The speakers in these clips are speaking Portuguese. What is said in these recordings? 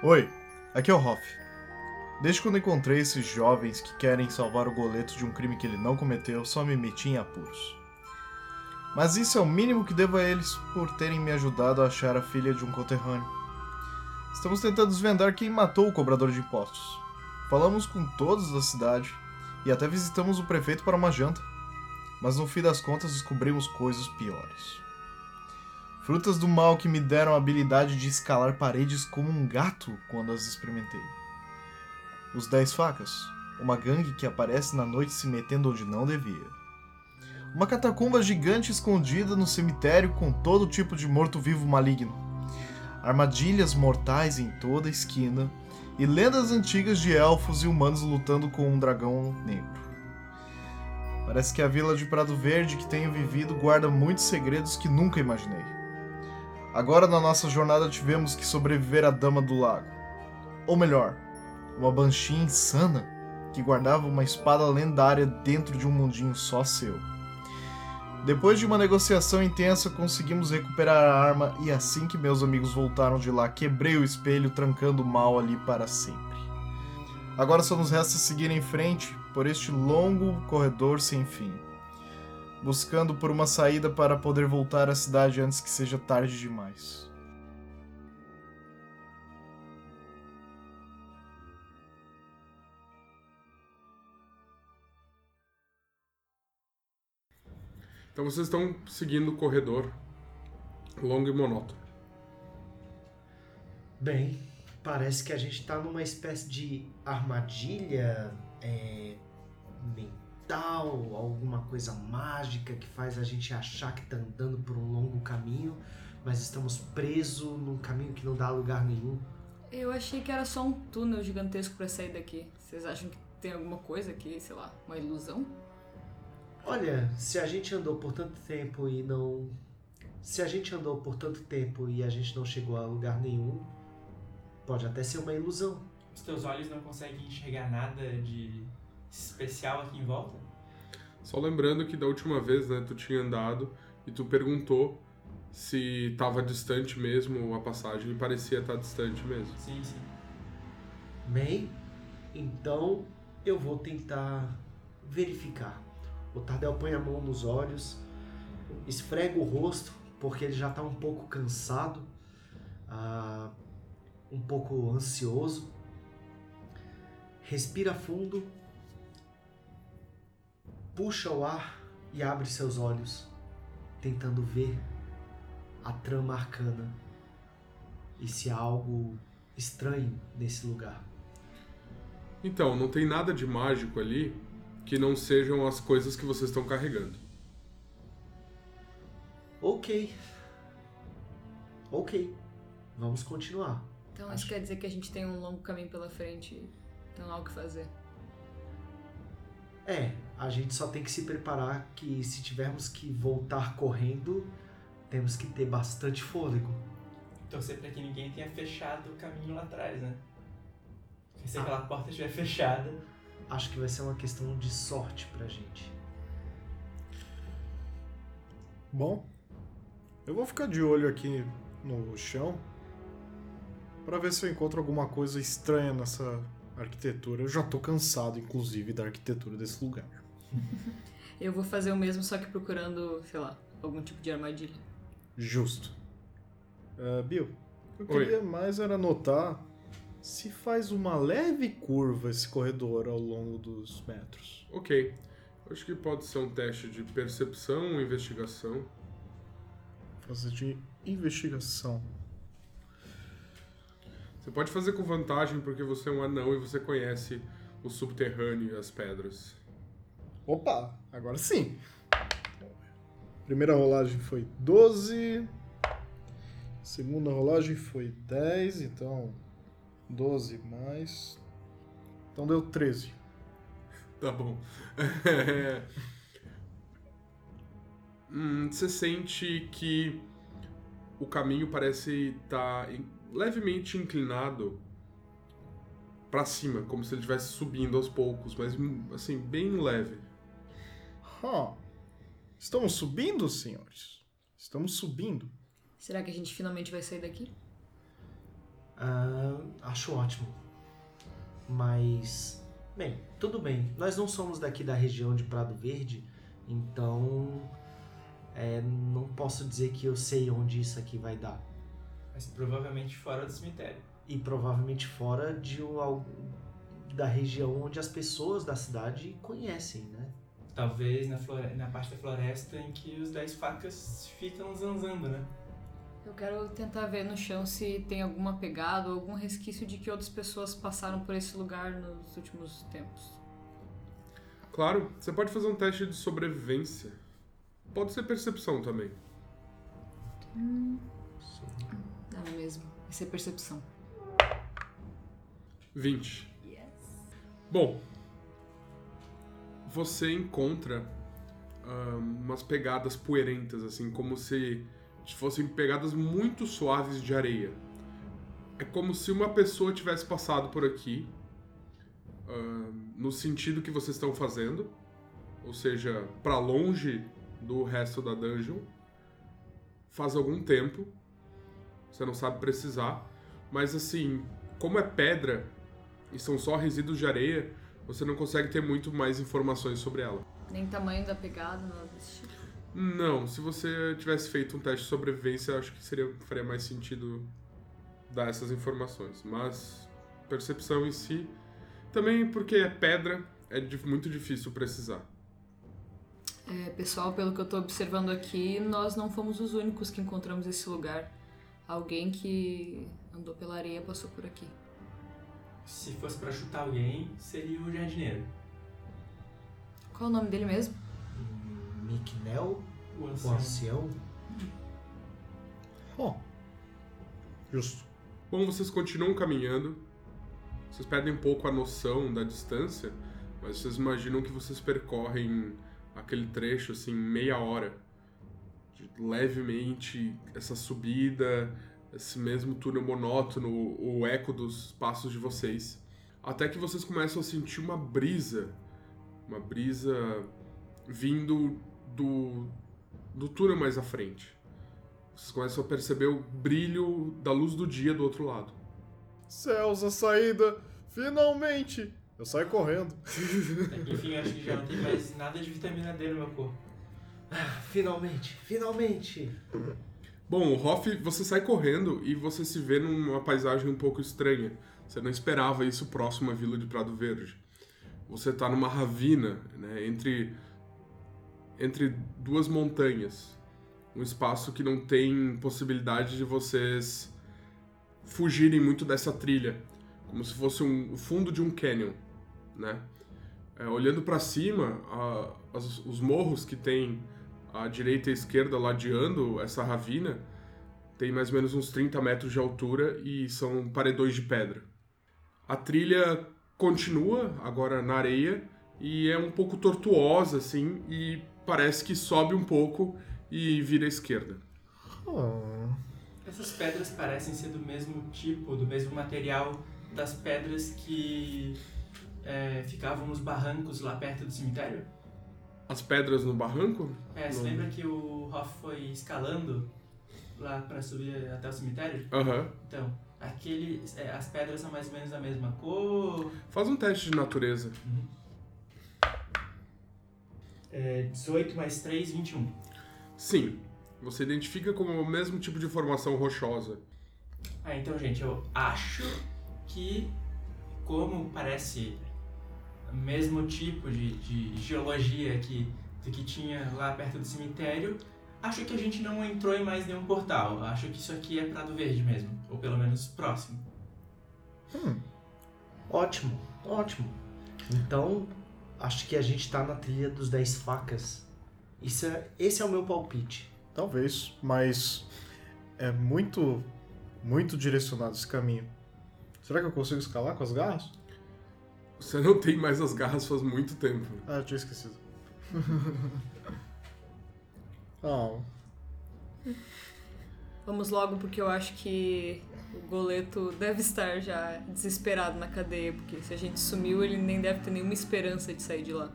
Oi, aqui é o Hoff. Desde quando encontrei esses jovens que querem salvar o goleto de um crime que ele não cometeu, só me meti em apuros. Mas isso é o mínimo que devo a eles por terem me ajudado a achar a filha de um conterrâneo. Estamos tentando desvendar quem matou o cobrador de impostos. Falamos com todos da cidade e até visitamos o prefeito para uma janta. Mas no fim das contas descobrimos coisas piores. Frutas do mal que me deram a habilidade de escalar paredes como um gato quando as experimentei. Os Dez Facas, uma gangue que aparece na noite se metendo onde não devia. Uma catacumba gigante escondida no cemitério com todo tipo de morto-vivo maligno. Armadilhas mortais em toda a esquina e lendas antigas de elfos e humanos lutando com um dragão negro. Parece que a vila de Prado Verde que tenho vivido guarda muitos segredos que nunca imaginei. Agora na nossa jornada tivemos que sobreviver à Dama do Lago. Ou melhor, uma Banshee insana que guardava uma espada lendária dentro de um mundinho só seu. Depois de uma negociação intensa, conseguimos recuperar a arma e assim que meus amigos voltaram de lá, quebrei o espelho, trancando o mal ali para sempre. Agora só nos resta seguir em frente por este longo corredor sem fim, buscando por uma saída para poder voltar à cidade antes que seja tarde demais. Então vocês estão seguindo o corredor longo e monótono. Bem, parece que a gente tá numa espécie de armadilha é, mental, alguma coisa mágica que faz a gente achar que tá andando por um longo caminho, mas estamos presos num caminho que não dá a lugar nenhum. Eu achei que era só um túnel gigantesco pra sair daqui. Vocês acham que tem alguma coisa aqui, sei lá, uma ilusão? Olha, se a gente andou por tanto tempo e não. Se a gente andou por tanto tempo e a gente não chegou a lugar nenhum, pode até ser uma ilusão. Os teus olhos não conseguem enxergar nada de especial aqui em volta? Só lembrando que da última vez, né, tu tinha andado e tu perguntou se estava distante mesmo a passagem e parecia estar distante mesmo. Sim, sim. Bem, então eu vou tentar verificar. O Tardel põe a mão nos olhos, esfrega o rosto, porque ele já está um pouco cansado, ah, um pouco ansioso. Respira fundo, puxa o ar e abre seus olhos, tentando ver a trama arcana e se há algo estranho nesse lugar. Então, não tem nada de mágico ali que não sejam as coisas que vocês estão carregando. Ok. Ok. Vamos continuar. Então isso quer dizer que a gente tem um longo caminho pela frente não há o que fazer. É, a gente só tem que se preparar que se tivermos que voltar correndo, temos que ter bastante fôlego. Torcer pra que ninguém tenha fechado o caminho lá atrás, né? Porque se Ah. aquela porta estiver fechada. Acho que vai ser uma questão de sorte pra gente. Bom, eu vou ficar de olho aqui no chão para ver se eu encontro alguma coisa estranha nessa arquitetura. Eu já tô cansado, inclusive, da arquitetura desse lugar. Eu vou fazer o mesmo, só que procurando, sei lá, algum tipo de armadilha. Justo. Ah, Bill, eu Oi. queria mais era notar se faz uma leve curva esse corredor ao longo dos metros. Ok. Acho que pode ser um teste de percepção ou investigação. Fazer de investigação. Você pode fazer com vantagem porque você é um anão e você conhece o subterrâneo e as pedras. Opa, agora sim. Primeira rolagem foi 12. Segunda rolagem foi 10, então 12 mais. Então deu 13. Tá bom. Hum, você sente que o caminho parece estar levemente inclinado pra cima, como se ele estivesse subindo aos poucos, mas hum, assim, bem leve. Hã. Estamos subindo, senhores? Estamos subindo. Será que a gente finalmente vai sair daqui? Ah, acho ótimo. Mas, bem, tudo bem. Nós não somos daqui da região de Prado Verde, então é, não posso dizer que eu sei onde isso aqui vai dar. Mas provavelmente fora do cemitério. E provavelmente fora de um, da região onde as pessoas da cidade conhecem, né? Talvez na, flore- na parte da floresta em que os dez facas ficam zanzando, né? Eu quero tentar ver no chão se tem alguma pegada ou algum resquício de que outras pessoas passaram por esse lugar nos últimos tempos. Claro, você pode fazer um teste de sobrevivência. Pode ser percepção também. Não é mesmo? Essa é percepção. 20. Bom, você encontra ah, umas pegadas poeirentas, assim, como se fossem pegadas muito suaves de areia. É como se uma pessoa tivesse passado por aqui, ah, no sentido que vocês estão fazendo, ou seja, para longe do resto da dungeon, faz algum tempo. Você não sabe precisar, mas assim, como é pedra, e são só resíduos de areia, você não consegue ter muito mais informações sobre ela. Nem tamanho da pegada, nada desse tipo. Não, se você tivesse feito um teste de sobrevivência, acho que seria, faria mais sentido dar essas informações. Mas percepção em si, também porque é pedra, é muito difícil precisar. É, pessoal, pelo que eu tô observando aqui, nós não fomos os únicos que encontramos esse lugar. Alguém que andou pela areia passou por aqui. Se fosse pra chutar alguém, seria o jardineiro. Qual é o nome dele mesmo? Miknel, O o ancião. ancião. Ó. Justo. Bom, vocês continuam caminhando. Vocês perdem um pouco a noção da distância, mas vocês imaginam que vocês percorrem aquele trecho assim meia hora. Levemente essa subida, esse mesmo túnel monótono, o eco dos passos de vocês. Até que vocês começam a sentir uma brisa, uma brisa vindo do, do túnel mais à frente. Vocês começam a perceber o brilho da luz do dia do outro lado. Céus, a saída! Finalmente! Eu saio correndo. Enfim, acho que já não tem mais nada de vitamina D no meu corpo. Finalmente, finalmente! Bom, o Hoff, você sai correndo e você se vê numa paisagem um pouco estranha. Você não esperava isso próximo à vila de Prado Verde. Você tá numa ravina, né, entre entre duas montanhas. Um espaço que não tem possibilidade de vocês fugirem muito dessa trilha, como se fosse um, o fundo de um canyon, né? É, olhando para cima, a- as- os morros que tem à direita e à esquerda ladeando essa ravina tem mais ou menos uns 30 metros de altura e são paredões de pedra. A trilha continua agora na areia e é um pouco tortuosa assim e parece que sobe um pouco e vira à esquerda. Ah, Essas pedras parecem ser do mesmo tipo, do mesmo material das pedras que é, ficavam nos barrancos lá perto do cemitério. As pedras no barranco? É, você lembra que o Hoff foi escalando lá pra subir até o cemitério? Aham. Então, aquele, é, as pedras são mais ou menos da mesma cor. Faz um teste de natureza. É, 18 mais 3, 21. Sim. Você identifica como o mesmo tipo de formação rochosa. Ah, então, gente, eu acho que, como parece mesmo tipo de, de geologia que, do que tinha lá perto do cemitério, acho que a gente não entrou em mais nenhum portal. Acho que isso aqui é Prado Verde mesmo, ou pelo menos próximo. Ótimo, ótimo. Então, acho que a gente tá na trilha dos 10 facas. Isso é, esse é o meu palpite. talvez, mas é muito, muito direcionado esse caminho. Será que eu consigo escalar com as garras? Você não tem mais as garras faz muito tempo. Ah, eu tinha esquecido. Ah, Vamos logo, porque eu acho que o Goleto deve estar já desesperado na cadeia, porque se a gente sumiu, ele nem deve ter nenhuma esperança de sair de lá.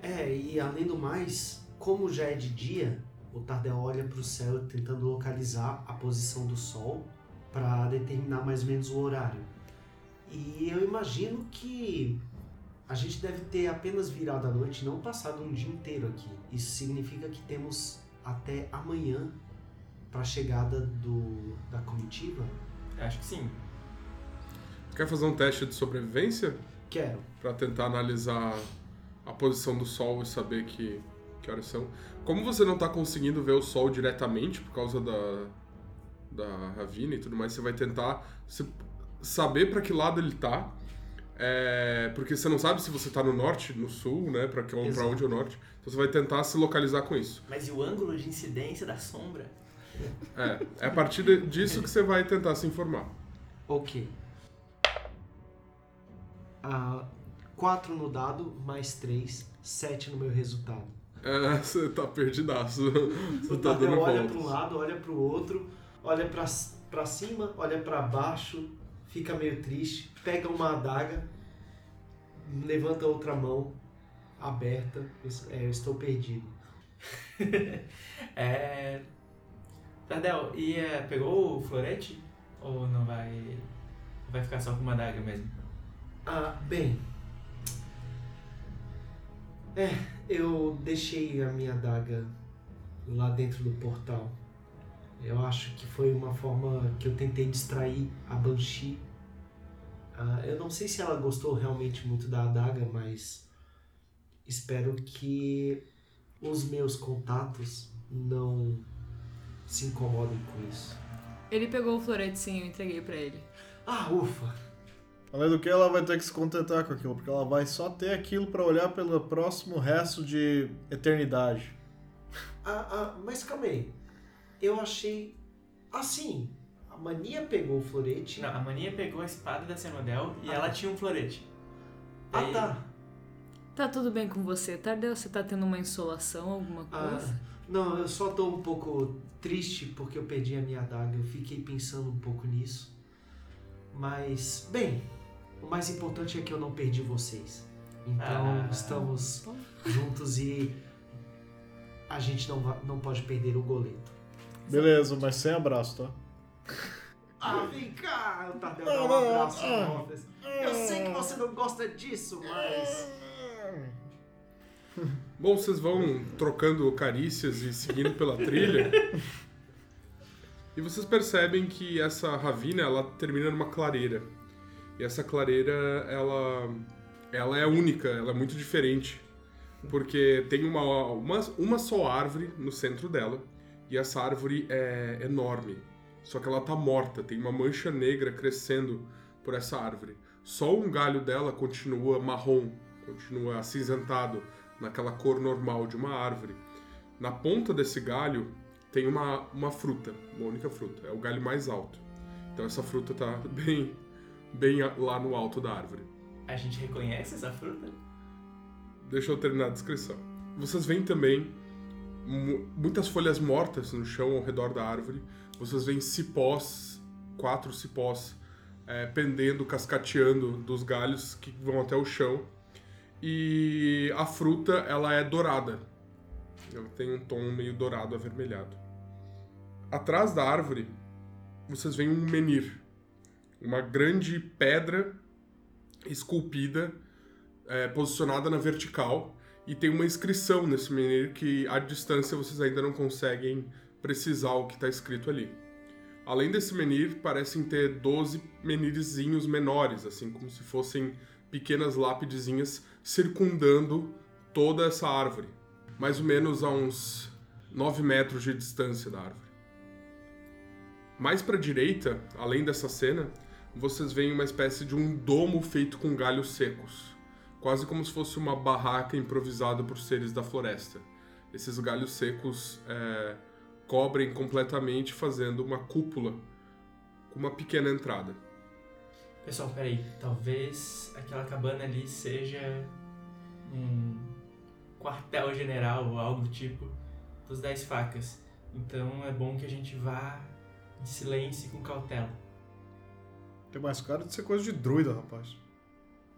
É, e além do mais, como já é de dia, o Tardel olha pro céu tentando localizar a posição do sol para determinar mais ou menos o horário. E eu imagino que a gente deve ter apenas virado a noite, não passado um dia inteiro aqui. Isso significa que temos até amanhã para a chegada do, da comitiva? Acho que sim. Quer fazer um teste de sobrevivência? Quero. Pra tentar analisar a posição do sol e saber que, que horas são. Como você não tá conseguindo ver o sol diretamente por causa da, da ravina e tudo mais, você vai tentar se- saber pra que lado ele tá. É, porque você não sabe se você tá no norte, no sul, né? Pra, que, pra onde é o norte. Então você vai tentar se localizar com isso. Mas e o ângulo de incidência da sombra? É, é a partir de- disso que você vai tentar se informar. Ok. Ah, 4 no dado, mais 3, 7 no meu resultado. É, você tá perdidaço. Você tá Tadeu dando olha para um lado, olha para o outro, olha para para cima, olha para baixo, fica meio triste, pega uma adaga, levanta outra mão aberta. Eu, é, eu estou perdido. É. Tardel, e é, pegou o florete? Ou não vai. Vai ficar só com uma daga mesmo? Ah, bem. É, eu deixei a minha adaga lá dentro do portal. Eu acho que foi uma forma que eu tentei distrair a Banshee. Ah, eu não sei se ela gostou realmente muito da adaga, mas espero que os meus contatos não se incomodem com isso. Ele pegou o florete sim, eu entreguei pra ele. Ah, ufa! Além do que, ela vai ter que se contentar com aquilo, porque ela vai só ter aquilo pra olhar pelo próximo resto de eternidade. Ah, ah, mas calma aí. Eu achei. Assim, a mania pegou o florete. Não, a maninha pegou a espada da Senodel e ela tinha um florete. Ah, Daí- tá. Tá tudo bem com você, Tardel? Você tá tendo uma insolação, alguma Ah, coisa? não, eu só tô um pouco triste porque eu perdi a minha adaga. Eu fiquei pensando um pouco nisso. Mas, bem, o mais importante é que eu não perdi vocês. Então, Ah. estamos juntos e a gente não, não pode perder o goleto. Beleza, mas sem abraço, tá? Ah, vem cá! O Tadeu dá um abraço no. Eu sei que você não gosta disso, mas. Bom, vocês vão trocando carícias e seguindo pela trilha. e vocês percebem que essa ravina, ela termina numa clareira. E essa clareira, ela, ela é única, ela é muito diferente. Porque tem uma, uma, uma só árvore no centro dela. E essa árvore é enorme. Só que ela tá morta, tem uma mancha negra crescendo por essa árvore. Só um galho dela continua marrom, continua acinzentado, naquela cor normal de uma árvore. Na ponta desse galho tem uma, uma fruta, uma única fruta, é o galho mais alto. Então essa fruta tá bem, bem lá no alto da árvore. A gente reconhece essa fruta? Deixa eu terminar a descrição. Vocês veem também mu- muitas folhas mortas no chão ao redor da árvore. Vocês veem cipós, quatro cipós, eh, pendendo, cascateando dos galhos que vão até o chão. E a fruta, ela é dourada. Ela tem um tom meio dourado, avermelhado. Atrás da árvore, vocês veem um menir. Uma grande pedra esculpida é, posicionada na vertical e tem uma inscrição nesse menir que à distância vocês ainda não conseguem precisar o que está escrito ali. Além desse menir, parecem ter 12 menirzinhos menores, assim como se fossem pequenas lápidezinhas circundando toda essa árvore, mais ou menos a uns 9 metros de distância da árvore. Mais para a direita, além dessa cena, vocês veem uma espécie de um domo feito com galhos secos quase como se fosse uma barraca improvisada por seres da floresta. Esses galhos secos é, cobrem completamente, fazendo uma cúpula com uma pequena entrada. Pessoal, peraí. Talvez aquela cabana ali seja um quartel-general ou algo do tipo dos Dez Facas. Então é bom que a gente vá de silêncio e com cautela. Tem mais cara de ser coisa de druida, rapaz.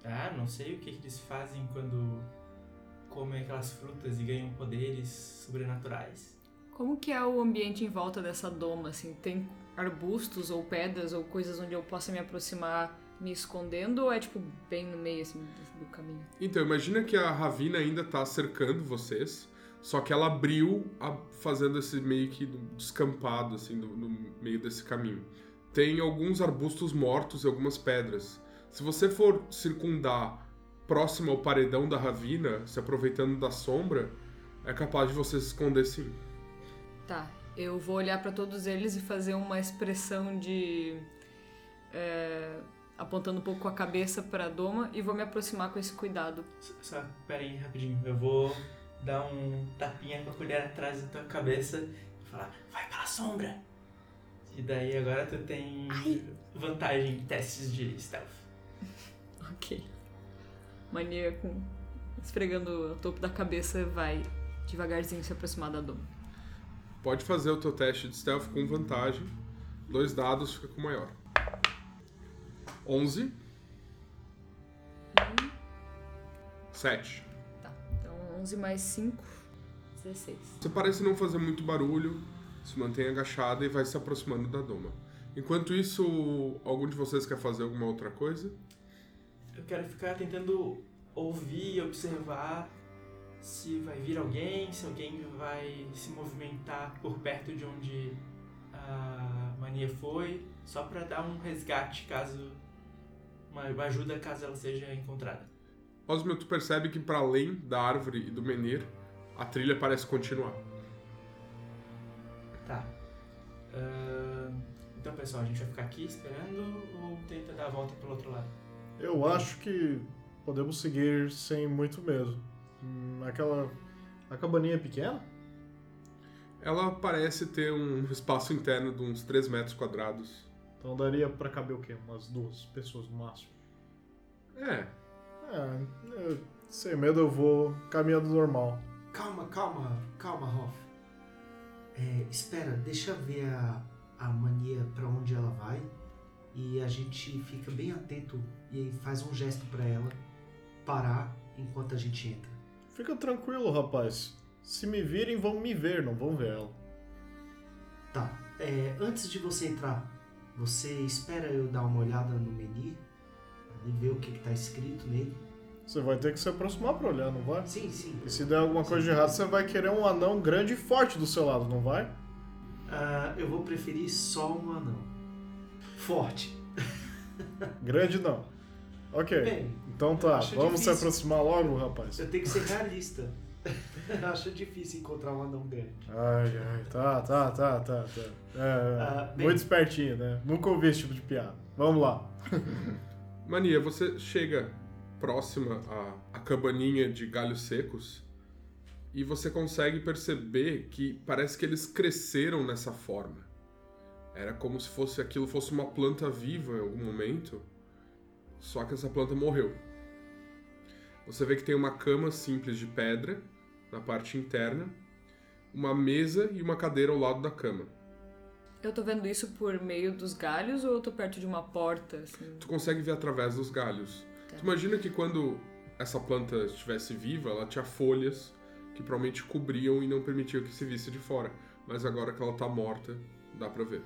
Ah, não sei o que, que eles fazem quando comem aquelas frutas e ganham poderes sobrenaturais. Como que é o ambiente em volta dessa doma, assim? Tem arbustos ou pedras ou coisas onde eu possa me aproximar me escondendo ou é, tipo, bem no meio, assim, do, caminho? Então, imagina que a Ravina ainda tá cercando vocês, só que ela abriu a- fazendo esse meio que descampado, assim, no meio desse caminho. Tem alguns arbustos mortos e algumas pedras. Se você for circundar próximo ao paredão da Ravina, se aproveitando da sombra, é capaz de você se esconder sim. Tá, eu vou olhar pra todos eles e fazer uma expressão de. é, apontando um pouco com a cabeça pra doma e vou me aproximar com esse cuidado. Só, pera aí, rapidinho. Eu vou dar um tapinha com a colher atrás da tua cabeça e falar, vai pela sombra. E daí agora tu tem vantagem em testes de stealth. Ok. Mania com. esfregando o topo da cabeça vai devagarzinho se aproximar da doma. Pode fazer o teu teste de stealth com vantagem. Dois dados fica com maior. 11. 7. Tá, então 11 mais 5, 16. Você parece não fazer muito barulho, se mantém agachada e vai se aproximando da doma. Enquanto isso, algum de vocês quer fazer alguma outra coisa? Eu quero ficar tentando ouvir, observar se vai vir alguém, se alguém vai se movimentar por perto de onde a mania foi, só pra dar um resgate caso uma uma ajuda caso ela seja encontrada. Osmio, tu percebe que para além da árvore e do menir, a trilha parece continuar. Tá. Ahn, então, pessoal, a gente vai ficar aqui esperando ou tenta dar a volta pelo outro lado? Eu acho que podemos seguir sem muito medo. Aquela. A cabaninha é pequena? Ela parece ter um espaço interno de uns 3 metros quadrados. Então daria pra caber o quê? Umas duas pessoas no máximo. É, É, eu- sem medo eu vou caminhando normal. Calma, calma, calma, Hoff. É, espera, deixa eu ver a, a mania pra onde ela vai e a gente fica bem atento e faz um gesto pra ela parar enquanto a gente entra. Fica tranquilo, rapaz. Se me virem, vão me ver, não vão ver ela. Tá, é, antes de você entrar, você espera eu dar uma olhada no menu e ver o que, que tá escrito nele? Você vai ter que se aproximar pra olhar, não vai? Sim, sim. E se der alguma coisa de errado, você vai querer um anão grande e forte do seu lado, não vai? Ah, eu vou preferir só um anão. Forte. Grande não. Ok. Bem, Então tá, vamos se difícil. aproximar logo, rapaz. eu tenho que ser realista. Acho difícil encontrar um anão grande. Ai, ai, tá, tá, tá, tá, tá. É, Ah, bem- muito espertinho, né? Nunca ouvi esse tipo de piada. Vamos lá. Mania, você chega próxima à, à cabaninha de galhos secos e você consegue perceber que parece que eles cresceram nessa forma. Era como se fosse aquilo fosse uma planta viva em algum momento, só que essa planta morreu. Você vê que tem uma cama simples de pedra na parte interna, uma mesa e uma cadeira ao lado da cama. Eu tô vendo isso por meio dos galhos ou eu tô perto de uma porta, assim? tu consegue ver através dos galhos. Tu imagina que quando essa planta estivesse viva, ela tinha folhas que provavelmente cobriam e não permitiam que se visse de fora. Mas agora que ela tá morta, dá pra ver.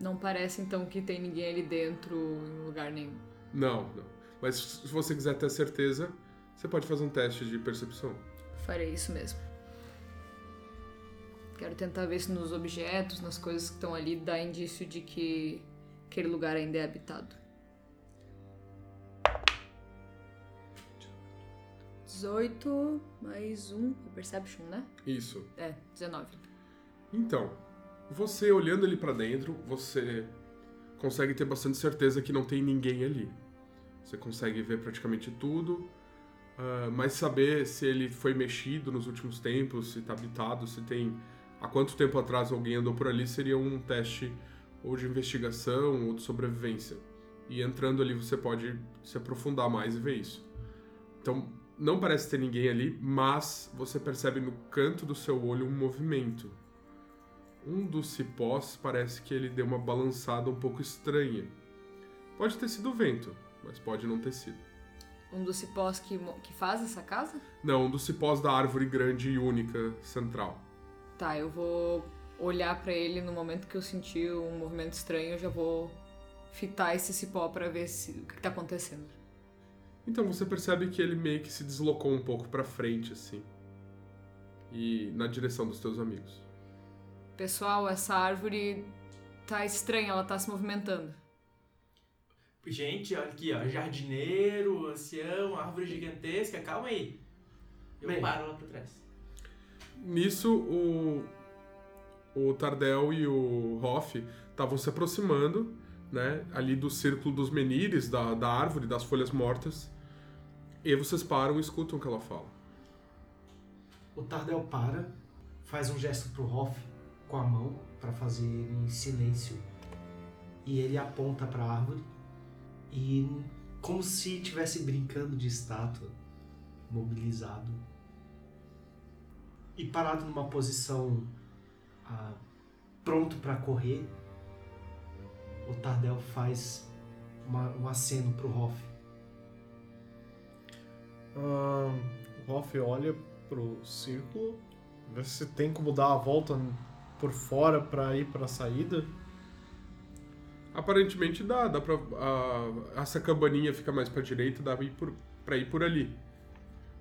Não parece então que tem ninguém ali dentro em lugar nenhum. Não, não. Mas se você quiser ter certeza, você pode fazer um teste de percepção. Farei isso mesmo. Quero tentar ver se nos objetos, nas coisas que estão ali, dá indício de que aquele lugar ainda é habitado. 18 mais 1, é Perception, né? Isso. É, 19. Então, você olhando ali pra dentro, você consegue ter bastante certeza que não tem ninguém ali. Você consegue ver praticamente tudo, ah, mas saber se ele foi mexido nos últimos tempos, se tá habitado, se tem há quanto tempo atrás alguém andou por ali, seria um teste ou de investigação ou de sobrevivência. E entrando ali você pode se aprofundar mais e ver isso. Então, não parece ter ninguém ali, mas você percebe no canto do seu olho um movimento. Um dos cipós parece que ele deu uma balançada um pouco estranha. Pode ter sido o vento, mas pode não ter sido. Um dos cipós que, que faz essa casa? Não, um dos cipós da árvore grande e única central. Tá, eu vou olhar pra ele no momento que eu sentir um movimento estranho, eu já vou fitar esse cipó pra ver se, o que que tá acontecendo. Então você percebe que ele meio que se deslocou um pouco pra frente, assim. E na direção dos teus amigos. Pessoal, essa árvore tá estranha, ela tá se movimentando. Gente, olha aqui, ó. Jardineiro, ancião, árvore gigantesca. Calma aí. Eu Bem. paro lá pra trás. Nisso, o, o Tardel e o Hoff estavam se aproximando, né? Ali do círculo dos menires, da, da árvore, das folhas mortas. E vocês param e escutam o que ela fala. O Tardel para, faz um gesto pro Hoff com a mão para fazer ele em silêncio. E ele aponta para a árvore e como se estivesse brincando de estátua, mobilizado e parado numa posição ah, pronto para correr. O Tardel faz uma- um aceno pro Hoff. Ahn, o Hoff olha pro círculo, vê se tem como dar a volta por fora pra ir pra saída. Aparentemente dá, dá pra. a- essa cabaninha fica mais pra direita, dá pra ir por, pra ir por ali.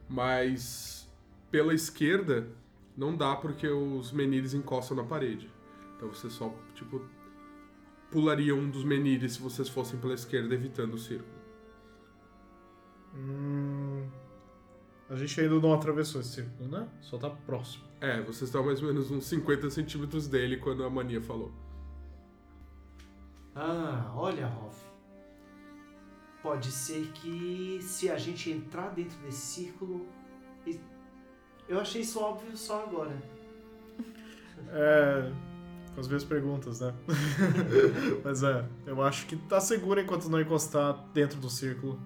Mas pela esquerda não dá porque os menires encostam na parede. Então você só, tipo, pularia um dos menires se vocês fossem pela esquerda, evitando o círculo. Hum, a gente ainda não atravessou esse círculo, né? Só tá próximo. É, vocês estão mais ou menos uns 50 centímetros dele quando a mania falou. Ah, olha, Hoff. Pode ser que se a gente entrar dentro desse círculo. e- Eu achei isso óbvio só agora. É. Com as minhas perguntas, né? Mas é, eu acho que tá seguro enquanto não encostar dentro do círculo.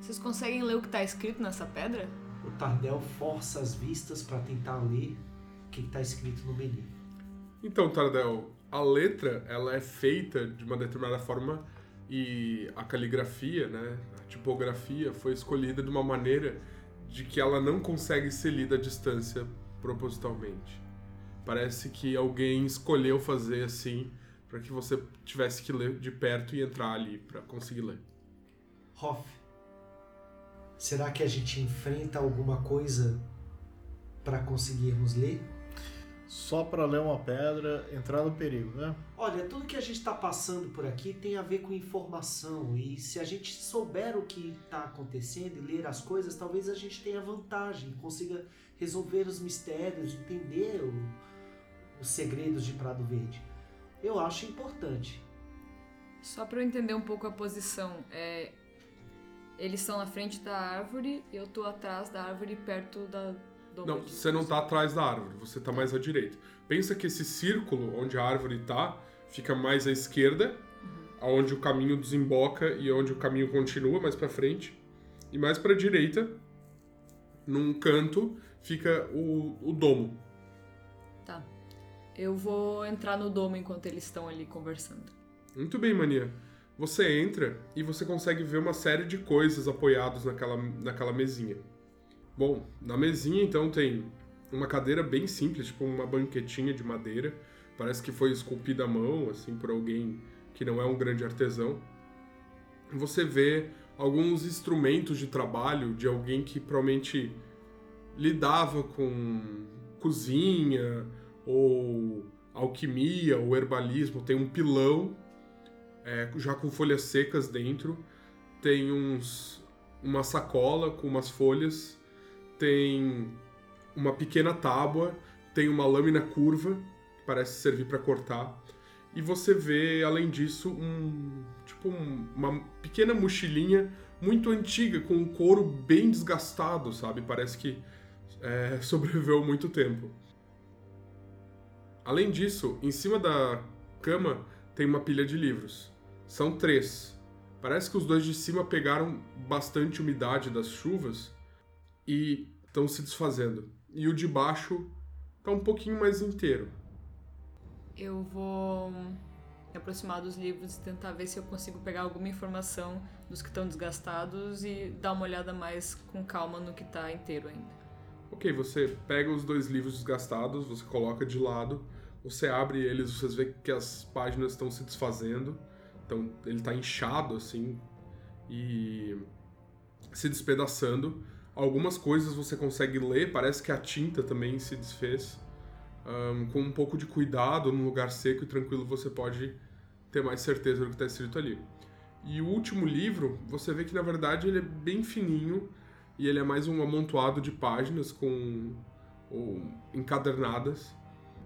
Vocês conseguem ler o que tá escrito nessa pedra? O Tardel força as vistas para tentar ler o que está escrito no menu. Então, Tardel, a letra ela é feita de uma determinada forma e a caligrafia, né, a tipografia foi escolhida de uma maneira de que ela não consegue ser lida à distância propositalmente. Parece que alguém escolheu fazer assim para que você tivesse que ler de perto e entrar ali para conseguir ler. Hoff, será que a gente enfrenta alguma coisa para conseguirmos ler? Só pra ler uma pedra, entrar no perigo, né? Olha, tudo que a gente está passando por aqui tem a ver com informação e se a gente souber o que está acontecendo e ler as coisas, talvez a gente tenha vantagem, consiga resolver os mistérios, entender o- os segredos de Prado Verde. Eu acho importante. Só pra eu entender um pouco a posição, é... eles estão na frente da árvore e eu tô atrás da árvore perto da Não, você não luz. tá atrás da árvore, você tá mais à direita. Pensa que esse círculo onde a árvore tá fica mais à esquerda, aonde o caminho desemboca e onde o caminho continua mais pra frente. E mais pra direita, num canto, fica o, o domo. Tá. Eu vou entrar no domo enquanto eles estão ali conversando. Muito bem, Mania. Você entra e você consegue ver uma série de coisas apoiadas naquela, naquela mesinha. Bom, na mesinha então tem uma cadeira bem simples, tipo uma banquetinha de madeira. Parece que foi esculpida à mão, assim, por alguém que não é um grande artesão. Você vê alguns instrumentos de trabalho de alguém que provavelmente lidava com cozinha ou alquimia ou herbalismo. Tem um pilão é, já com folhas secas dentro. Tem uns uma sacola com umas folhas. Tem uma pequena tábua. Tem uma lâmina curva que parece servir para cortar. E você vê, além disso, um tipo um- uma pequena mochilinha muito antiga com um couro bem desgastado, sabe? Parece que é, sobreviveu muito tempo. Além disso, em cima da cama tem uma pilha de livros. São três. Parece que os dois de cima pegaram bastante umidade das chuvas e estão se desfazendo. E o de baixo tá um pouquinho mais inteiro. Eu vou me aproximar dos livros e tentar ver se eu consigo pegar alguma informação dos que estão desgastados e dar uma olhada mais com calma no que tá inteiro ainda. Ok, você pega os dois livros desgastados, você coloca de lado, você abre eles, você vê que as páginas estão se desfazendo, então ele está inchado assim e se despedaçando. Algumas coisas você consegue ler, parece que a tinta também se desfez. Ahn, com um pouco de cuidado, num lugar seco e tranquilo, você pode ter mais certeza do que está escrito ali. E o último livro, você vê que na verdade ele é bem fininho e ele é mais um amontoado de páginas com ou, encadernadas.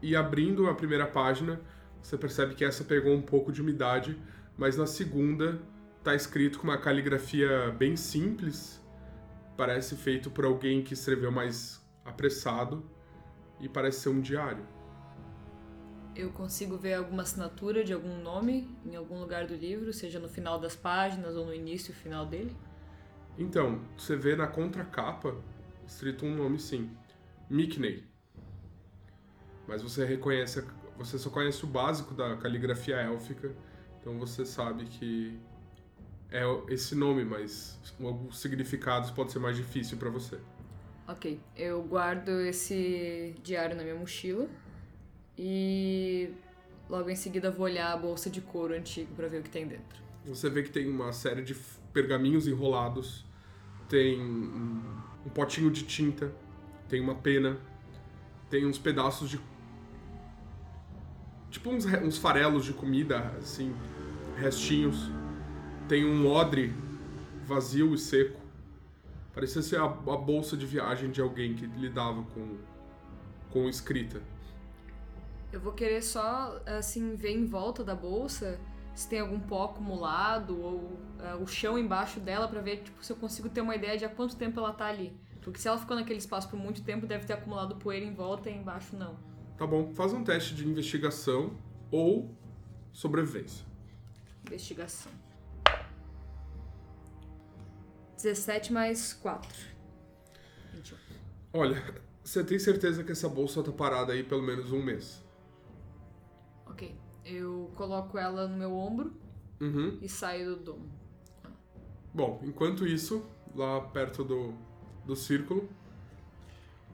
E abrindo a primeira página, você percebe que essa pegou um pouco de umidade, mas na segunda tá escrito com uma caligrafia bem simples, parece feito por alguém que escreveu mais apressado e parece ser um diário. Eu consigo ver alguma assinatura de algum nome em algum lugar do livro, seja no final das páginas ou no início e final dele? Então, você vê na contracapa escrito um nome sim, Mickney. Mas você reconhece, você só conhece o básico da caligrafia élfica, então você sabe que é esse nome, mas alguns significados pode ser mais difícil para você. Ok, eu guardo esse diário na minha mochila e logo em seguida vou olhar a bolsa de couro antigo para ver o que tem dentro. Você vê que tem uma série de pergaminhos enrolados, tem um, potinho de tinta, tem uma pena, tem uns pedaços de. Tipo uns, uns farelos de comida, assim, restinhos. Tem um odre vazio e seco. Parecia ser a, a bolsa de viagem de alguém que lidava com, com escrita. Eu vou querer só, assim, ver em volta da bolsa se tem algum pó acumulado ou ah, o chão embaixo dela pra ver, tipo, se eu consigo ter uma ideia de há quanto tempo ela tá ali. Porque se ela ficou naquele espaço por muito tempo, deve ter acumulado poeira em volta e embaixo não. Tá bom, faz um teste de investigação ou sobrevivência. Investigação. 17 mais 4. 21. Olha, você tem certeza que essa bolsa tá parada aí pelo menos um mês? Ok. Eu coloco ela no meu ombro Uhum. e saio do domo. Bom, enquanto isso, lá perto do, do círculo,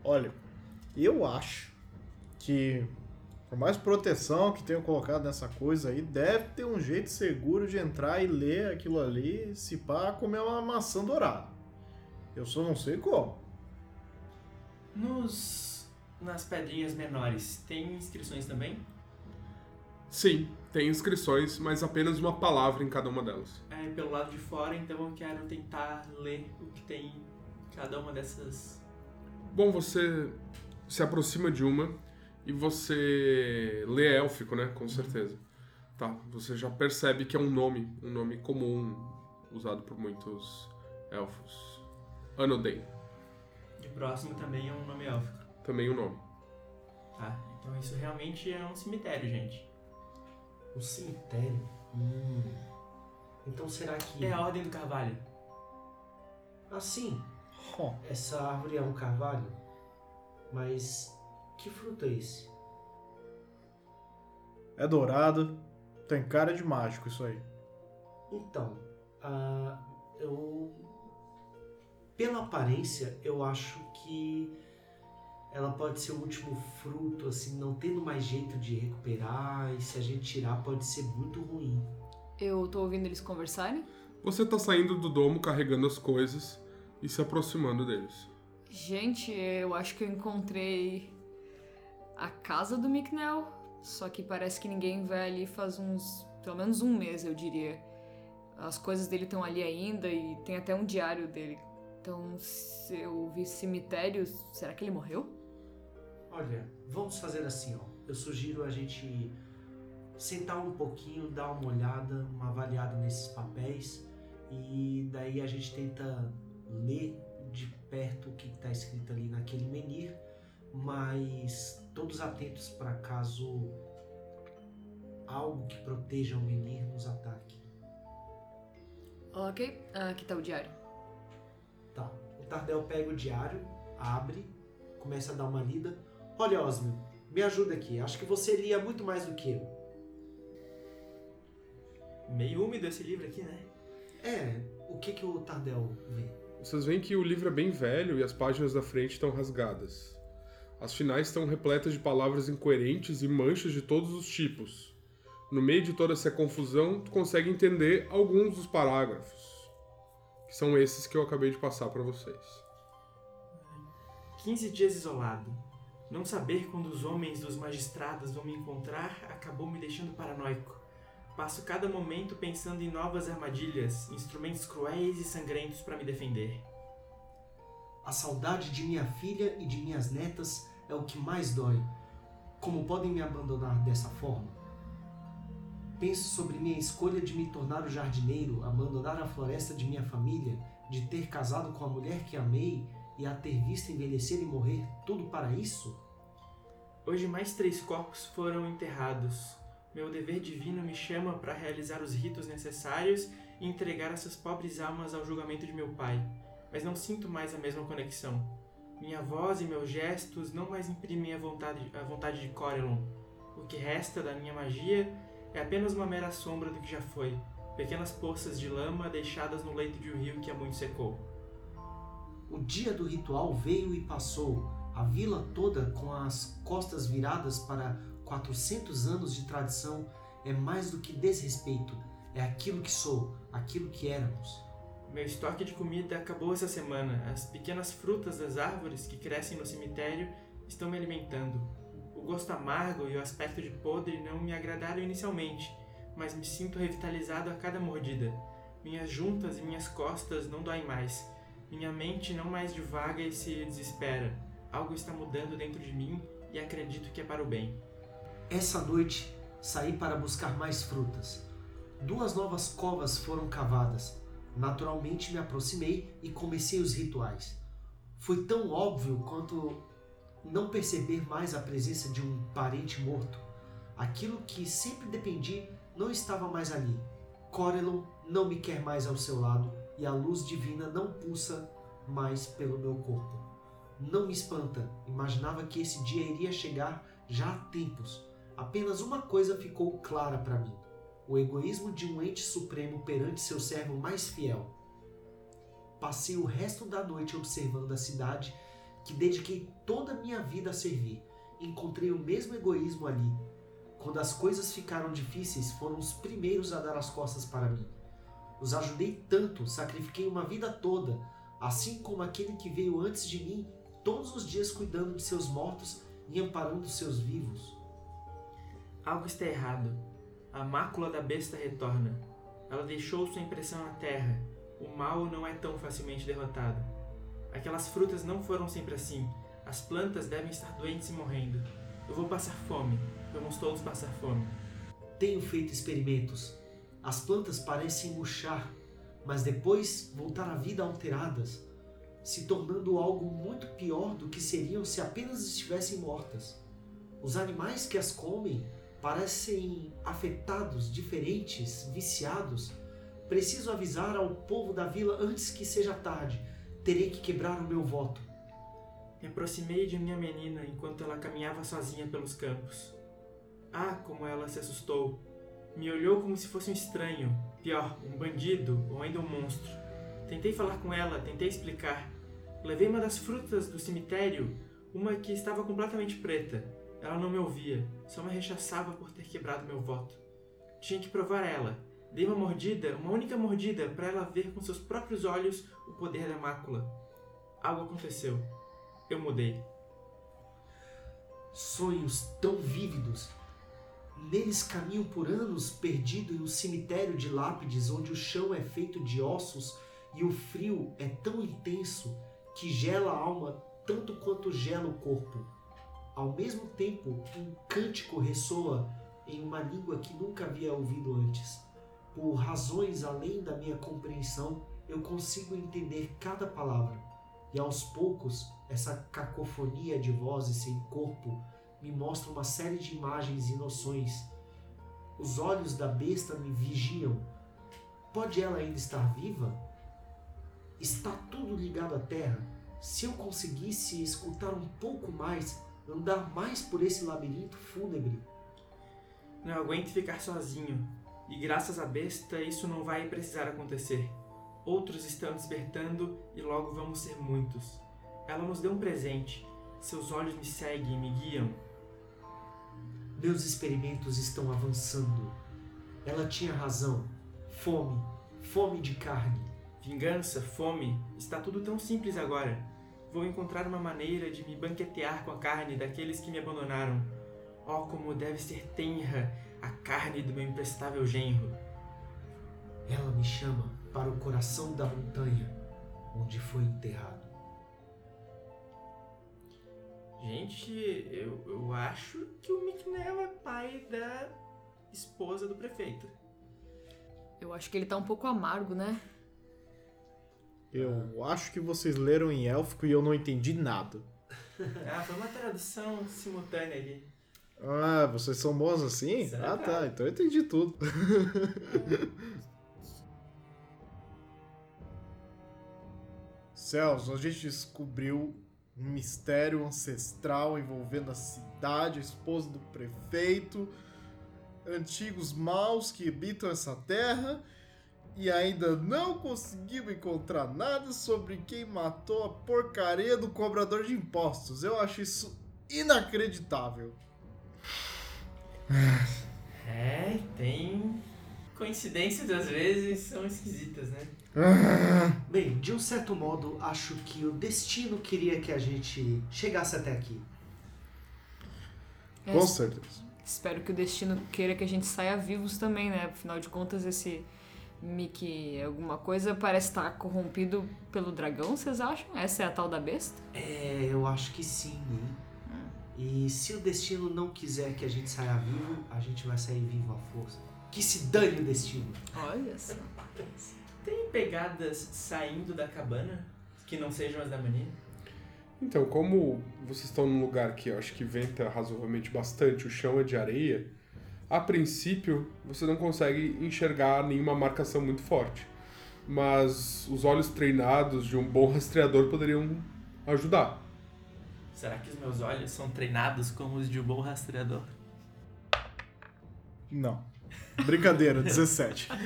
Olha, eu acho que, por mais proteção que tenham colocado nessa coisa aí, deve ter um jeito seguro de entrar e ler aquilo ali, se pá, comer uma maçã dourada. Eu só não sei como. Nos, nas pedrinhas menores, tem inscrições também? sim, tem inscrições, mas apenas uma palavra em cada uma delas. É, pelo lado de fora, então eu quero tentar ler o que tem em cada uma dessas. Bom, você se aproxima de uma e você lê élfico, né? Com certeza. Tá, você já percebe que é um nome, um nome comum usado por muitos elfos. Anoden, De próximo também é um nome élfico. também o nome. Tá, então isso realmente é um cemitério, gente. Um cemitério? Hum. Então será que. É a Ordem do Carvalho. Assim, Ó, essa árvore é um carvalho? Mas que fruto é esse? é dourado, tem cara de mágico isso aí. Então, ah, eu. Pela aparência, eu acho que ela pode ser o último fruto, assim, não tendo mais jeito de recuperar, e se a gente tirar, pode ser muito ruim. Eu tô ouvindo eles conversarem. Você tá saindo do domo carregando as coisas e se aproximando deles. Gente, eu acho que eu encontrei a casa do Micknell. Só que parece que ninguém vai ali faz uns. pelo menos um mês, eu diria. As coisas dele estão ali ainda e tem até um diário dele. Então, se eu vi cemitério, será que ele morreu? Olha, vamos fazer assim, ó. Eu sugiro a gente sentar um pouquinho, dar uma olhada, uma avaliada nesses papéis e daí a gente tenta ler de perto o que está escrito ali naquele menir, mas todos atentos para caso algo que proteja o menir nos ataque. Ok, aqui tá o diário. Tá. O Tardel pega o diário, abre, começa a dar uma lida. Olha, Osmio, me ajuda aqui. Acho que você lia muito mais do que eu. Meio úmido esse livro aqui, né? É, o que que o Tardel vê? Vocês veem que o livro é bem velho e as páginas da frente estão rasgadas. As finais estão repletas de palavras incoerentes e manchas de todos os tipos. No meio de toda essa confusão, tu consegue entender alguns dos parágrafos, que são esses que eu acabei de passar para vocês. 15 dias isolado. Não saber quando os homens dos magistrados vão me encontrar acabou me deixando paranoico. Passo cada momento pensando em novas armadilhas, instrumentos cruéis e sangrentos para me defender. A saudade de minha filha e de minhas netas é o que mais dói. Como podem me abandonar dessa forma? Penso sobre minha escolha de me tornar o jardineiro, abandonar a floresta de minha família, de ter casado com a mulher que amei e a ter visto envelhecer e morrer, tudo para isso? Hoje mais três corpos foram enterrados. Meu dever divino me chama para realizar os ritos necessários e entregar essas pobres almas ao julgamento de meu pai, mas não sinto mais a mesma conexão. Minha voz e meus gestos não mais imprimem a vontade, a vontade de Corelon. O que resta da minha magia é apenas uma mera sombra do que já foi, pequenas poças de lama deixadas no leito de um rio que há muito secou. O dia do ritual veio e passou, a vila toda com as costas viradas para 400 anos de tradição é mais do que desrespeito, é aquilo que sou, aquilo que éramos. Meu estoque de comida acabou essa semana. As pequenas frutas das árvores que crescem no cemitério estão me alimentando. O gosto amargo e o aspecto de podre não me agradaram inicialmente, mas me sinto revitalizado a cada mordida. Minhas juntas e minhas costas não doem mais. Minha mente não mais divaga e se desespera. Algo está mudando dentro de mim e acredito que é para o bem. Essa noite saí para buscar mais frutas. Duas novas covas foram cavadas. Naturalmente me aproximei e comecei os rituais. Foi tão óbvio quanto não perceber mais a presença de um parente morto. Aquilo que sempre dependi não estava mais ali. Corelon não me quer mais ao seu lado e a luz divina não pulsa mais pelo meu corpo. Não me espanta, imaginava que esse dia iria chegar já há tempos apenas uma coisa ficou clara para mim: o egoísmo de um ente supremo perante seu servo mais fiel. Passei o resto da noite observando a cidade que dediquei toda a minha vida a servir. Encontrei o mesmo egoísmo ali. Quando as coisas ficaram difíceis, foram os primeiros a dar as costas para mim. Os ajudei tanto, sacrifiquei uma vida toda, assim como aquele que veio antes de mim, todos os dias cuidando de seus mortos e amparando seus vivos. Algo está errado. A mácula da besta retorna. Ela deixou sua impressão na terra. O mal não é tão facilmente derrotado. Aquelas frutas não foram sempre assim. As plantas devem estar doentes e morrendo. Eu vou passar fome. Vamos todos passar fome. Tenho feito experimentos. As plantas parecem murchar, mas depois voltar à vida alteradas, se tornando algo muito pior do que seriam se apenas estivessem mortas. Os animais que as comem parecem afetados, diferentes, viciados. Preciso avisar ao povo da vila antes que seja tarde. Terei que quebrar o meu voto. Me aproximei de minha menina enquanto ela caminhava sozinha pelos campos. Ah, como ela se assustou! Me olhou como se fosse um estranho, pior, um bandido ou ainda um monstro. Tentei falar com ela, tentei explicar. Levei uma das frutas do cemitério, uma que estava completamente preta. Ela não me ouvia, só me rechaçava por ter quebrado meu voto. Tinha que provar a ela. Dei uma mordida, uma única mordida, para ela ver com seus próprios olhos o poder da mácula. Algo aconteceu. Eu mudei. Sonhos tão vívidos. Neles caminho por anos perdido em um cemitério de lápides onde o chão é feito de ossos e o frio é tão intenso que gela a alma tanto quanto gela o corpo. Ao mesmo tempo, um cântico ressoa em uma língua que nunca havia ouvido antes. Por razões além da minha compreensão, eu consigo entender cada palavra. E aos poucos, essa cacofonia de vozes sem corpo me mostra uma série de imagens e noções. Os olhos da besta me vigiam. Pode ela ainda estar viva? Está tudo ligado à terra. Se eu conseguisse escutar um pouco mais, andar mais por esse labirinto fúnebre. Não aguento ficar sozinho, e graças à besta isso não vai precisar acontecer. Outros estão despertando e logo vamos ser muitos. Ela nos deu um presente. Seus olhos me seguem e me guiam. Meus experimentos estão avançando. Ela tinha razão. Fome. Fome de carne. Vingança, fome, está tudo tão simples agora. Vou encontrar uma maneira de me banquetear com a carne daqueles que me abandonaram. Oh, como deve ser tenra a carne do meu imprestável genro. Ela me chama para o coração da montanha, onde foi enterrado. Gente, eu, eu acho que o Miknel é pai da esposa do prefeito. Eu acho que ele tá um pouco amargo, né? Eu acho que vocês leram em élfico e eu não entendi nada. Ah, foi uma tradução simultânea ali. Ah, vocês são bons assim? Será, ah, cara? tá. Então eu entendi tudo. Céus, a gente descobriu um mistério ancestral envolvendo a cidade, a esposa do prefeito, antigos maus que habitam essa terra e ainda não conseguimos encontrar nada sobre quem matou a porcaria do cobrador de impostos. Eu acho isso inacreditável. É, tem coincidências às vezes são esquisitas, né? Bem, de um certo modo, acho que o destino queria que a gente chegasse até aqui. É, Com certeza. Espero que o destino queira que a gente saia vivos também, né? Afinal de contas, esse Mickey alguma coisa parece estar corrompido pelo dragão, vocês acham? Essa é a tal da besta? É, eu acho que sim, hein? E se o destino não quiser que a gente saia vivo, a gente vai sair vivo à força. Que se dane o destino. Olha só. Tem pegadas saindo da cabana que não sejam as da mania? Então, como vocês estão num lugar que eu acho que venta razoavelmente bastante, o chão é de areia, a princípio você não consegue enxergar nenhuma marcação muito forte. Mas os olhos treinados de um bom rastreador poderiam ajudar. Será que os meus olhos são treinados como os de um bom rastreador? Não. Brincadeira, 17.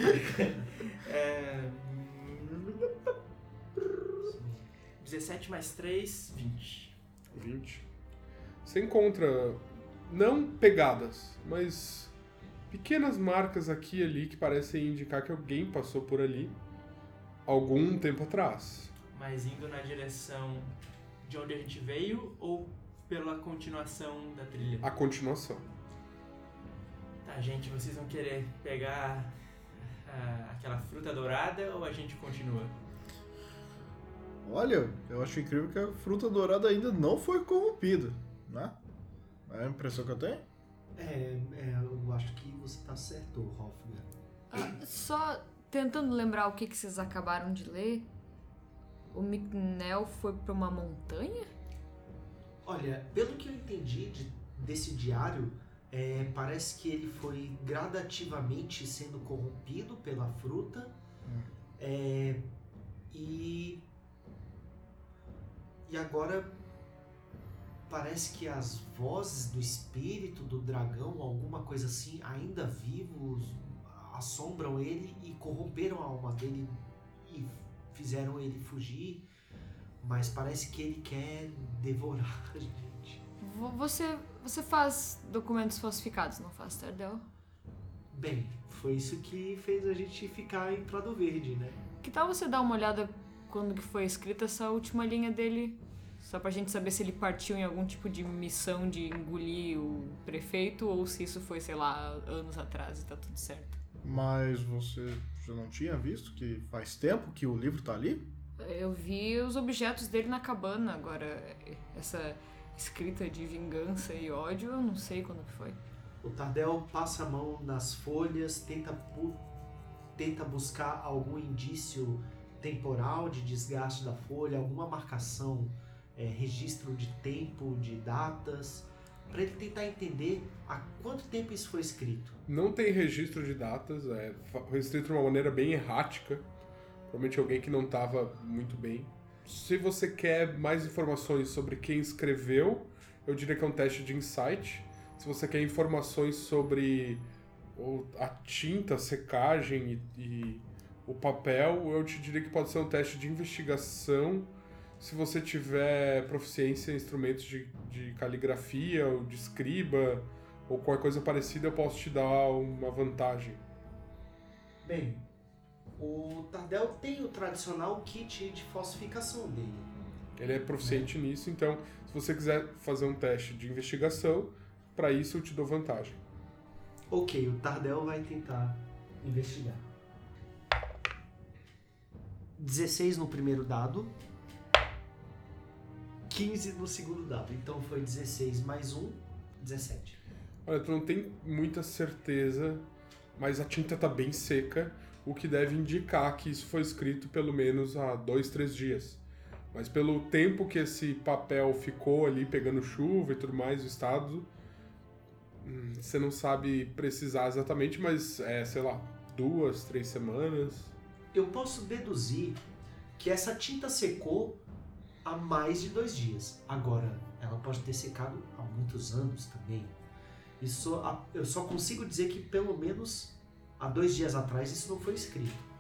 É... 17 mais 3, 20. 20. Você encontra, não pegadas, mas pequenas marcas aqui e ali que parecem indicar que alguém passou por ali algum tempo atrás. Mas indo na direção de onde a gente veio ou pela continuação da trilha? A continuação. Tá, gente, vocês vão querer pegar ah, aquela fruta dourada ou a gente continua? Olha, eu acho incrível que a fruta dourada ainda não foi corrompida, né? É a impressão que eu tenho? É, é, eu acho que você tá certo, Hoffner. Ah, só tentando lembrar o que, que vocês acabaram de ler. O Micnel foi pra uma montanha? Olha, pelo que eu entendi de- desse diário, é, parece que ele foi gradativamente sendo corrompido pela fruta é, e e agora parece que as vozes do espírito do dragão, alguma coisa assim, ainda vivos, assombram ele e corromperam a alma dele e fizeram ele fugir. Mas parece que ele quer devorar a gente. Vo- Você, você faz documentos falsificados, não faz, Tardel? Bem, foi isso que fez a gente ficar em Prado Verde, né? Que tal você dar uma olhada quando que foi escrita essa última linha dele? Só pra gente saber se ele partiu em algum tipo de missão de engolir o prefeito ou se isso foi, sei lá, anos atrás e tá tudo certo. Mas você já não tinha visto que faz tempo que o livro tá ali? Eu vi os objetos dele na cabana, agora essa escrita de vingança e ódio, eu não sei quando que foi. O Tardel passa a mão nas folhas, tenta, tenta buscar algum indício temporal de desgaste da folha, alguma marcação, é, registro de tempo, de datas, para ele tentar entender há quanto tempo isso foi escrito. Não tem registro de datas, é escrito de uma maneira bem errática. Provavelmente alguém que não estava muito bem. Se você quer mais informações sobre quem escreveu, eu diria que é um teste de insight. Se você quer informações sobre a tinta, a secagem e, e O papel, eu te diria que pode ser um teste de investigação se você tiver proficiência em instrumentos de, de caligrafia ou de escriba ou qualquer coisa parecida, eu posso te dar uma vantagem. Bem, o Tardel tem o tradicional kit de falsificação dele. Ele é proficiente nisso, então se você quiser fazer um teste de investigação, para isso eu te dou vantagem. Ok, o Tardel vai tentar investigar. 16 no primeiro dado. 15 no segundo dado. Então foi 16 mais 1, 17. Olha, tu não tem muita certeza, mas a tinta tá bem seca, o que deve indicar que isso foi escrito pelo menos há dois, três dias. Mas pelo tempo que esse papel ficou ali pegando chuva e tudo mais, o estado, hum, você não sabe precisar exatamente, mas é, sei lá, duas, três semanas. Eu posso deduzir que essa tinta secou há mais de dois dias. Agora, ela pode ter secado há muitos anos também. Isso, eu só consigo dizer que pelo menos há dois dias atrás isso não foi escrito.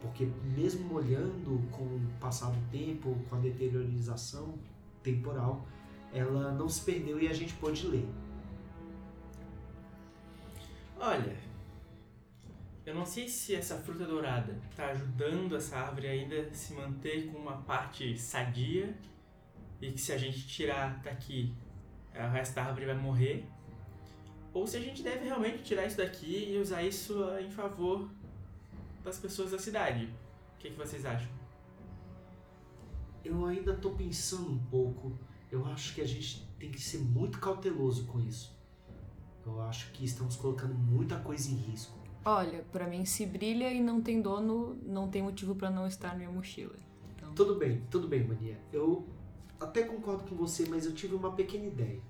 Porque mesmo molhando com o passar do tempo, com a deteriorização temporal, ela não se perdeu e a gente pôde ler. Olha, eu não sei se essa fruta dourada tá ajudando essa árvore ainda a se manter com uma parte sadia e que se a gente tirar daqui, o resto da árvore vai morrer. Ou se a gente deve realmente tirar isso daqui e usar isso em favor das pessoas da cidade. O que, que vocês acham? Eu ainda tô pensando um pouco. Eu acho que a gente tem que ser muito cauteloso com isso. Eu acho que estamos colocando muita coisa em risco. Olha, pra mim, se brilha e não tem dono, não tem motivo pra não estar na minha mochila. Então, Tudo bem, tudo bem, Mania. Eu até concordo com você, mas eu tive uma pequena ideia.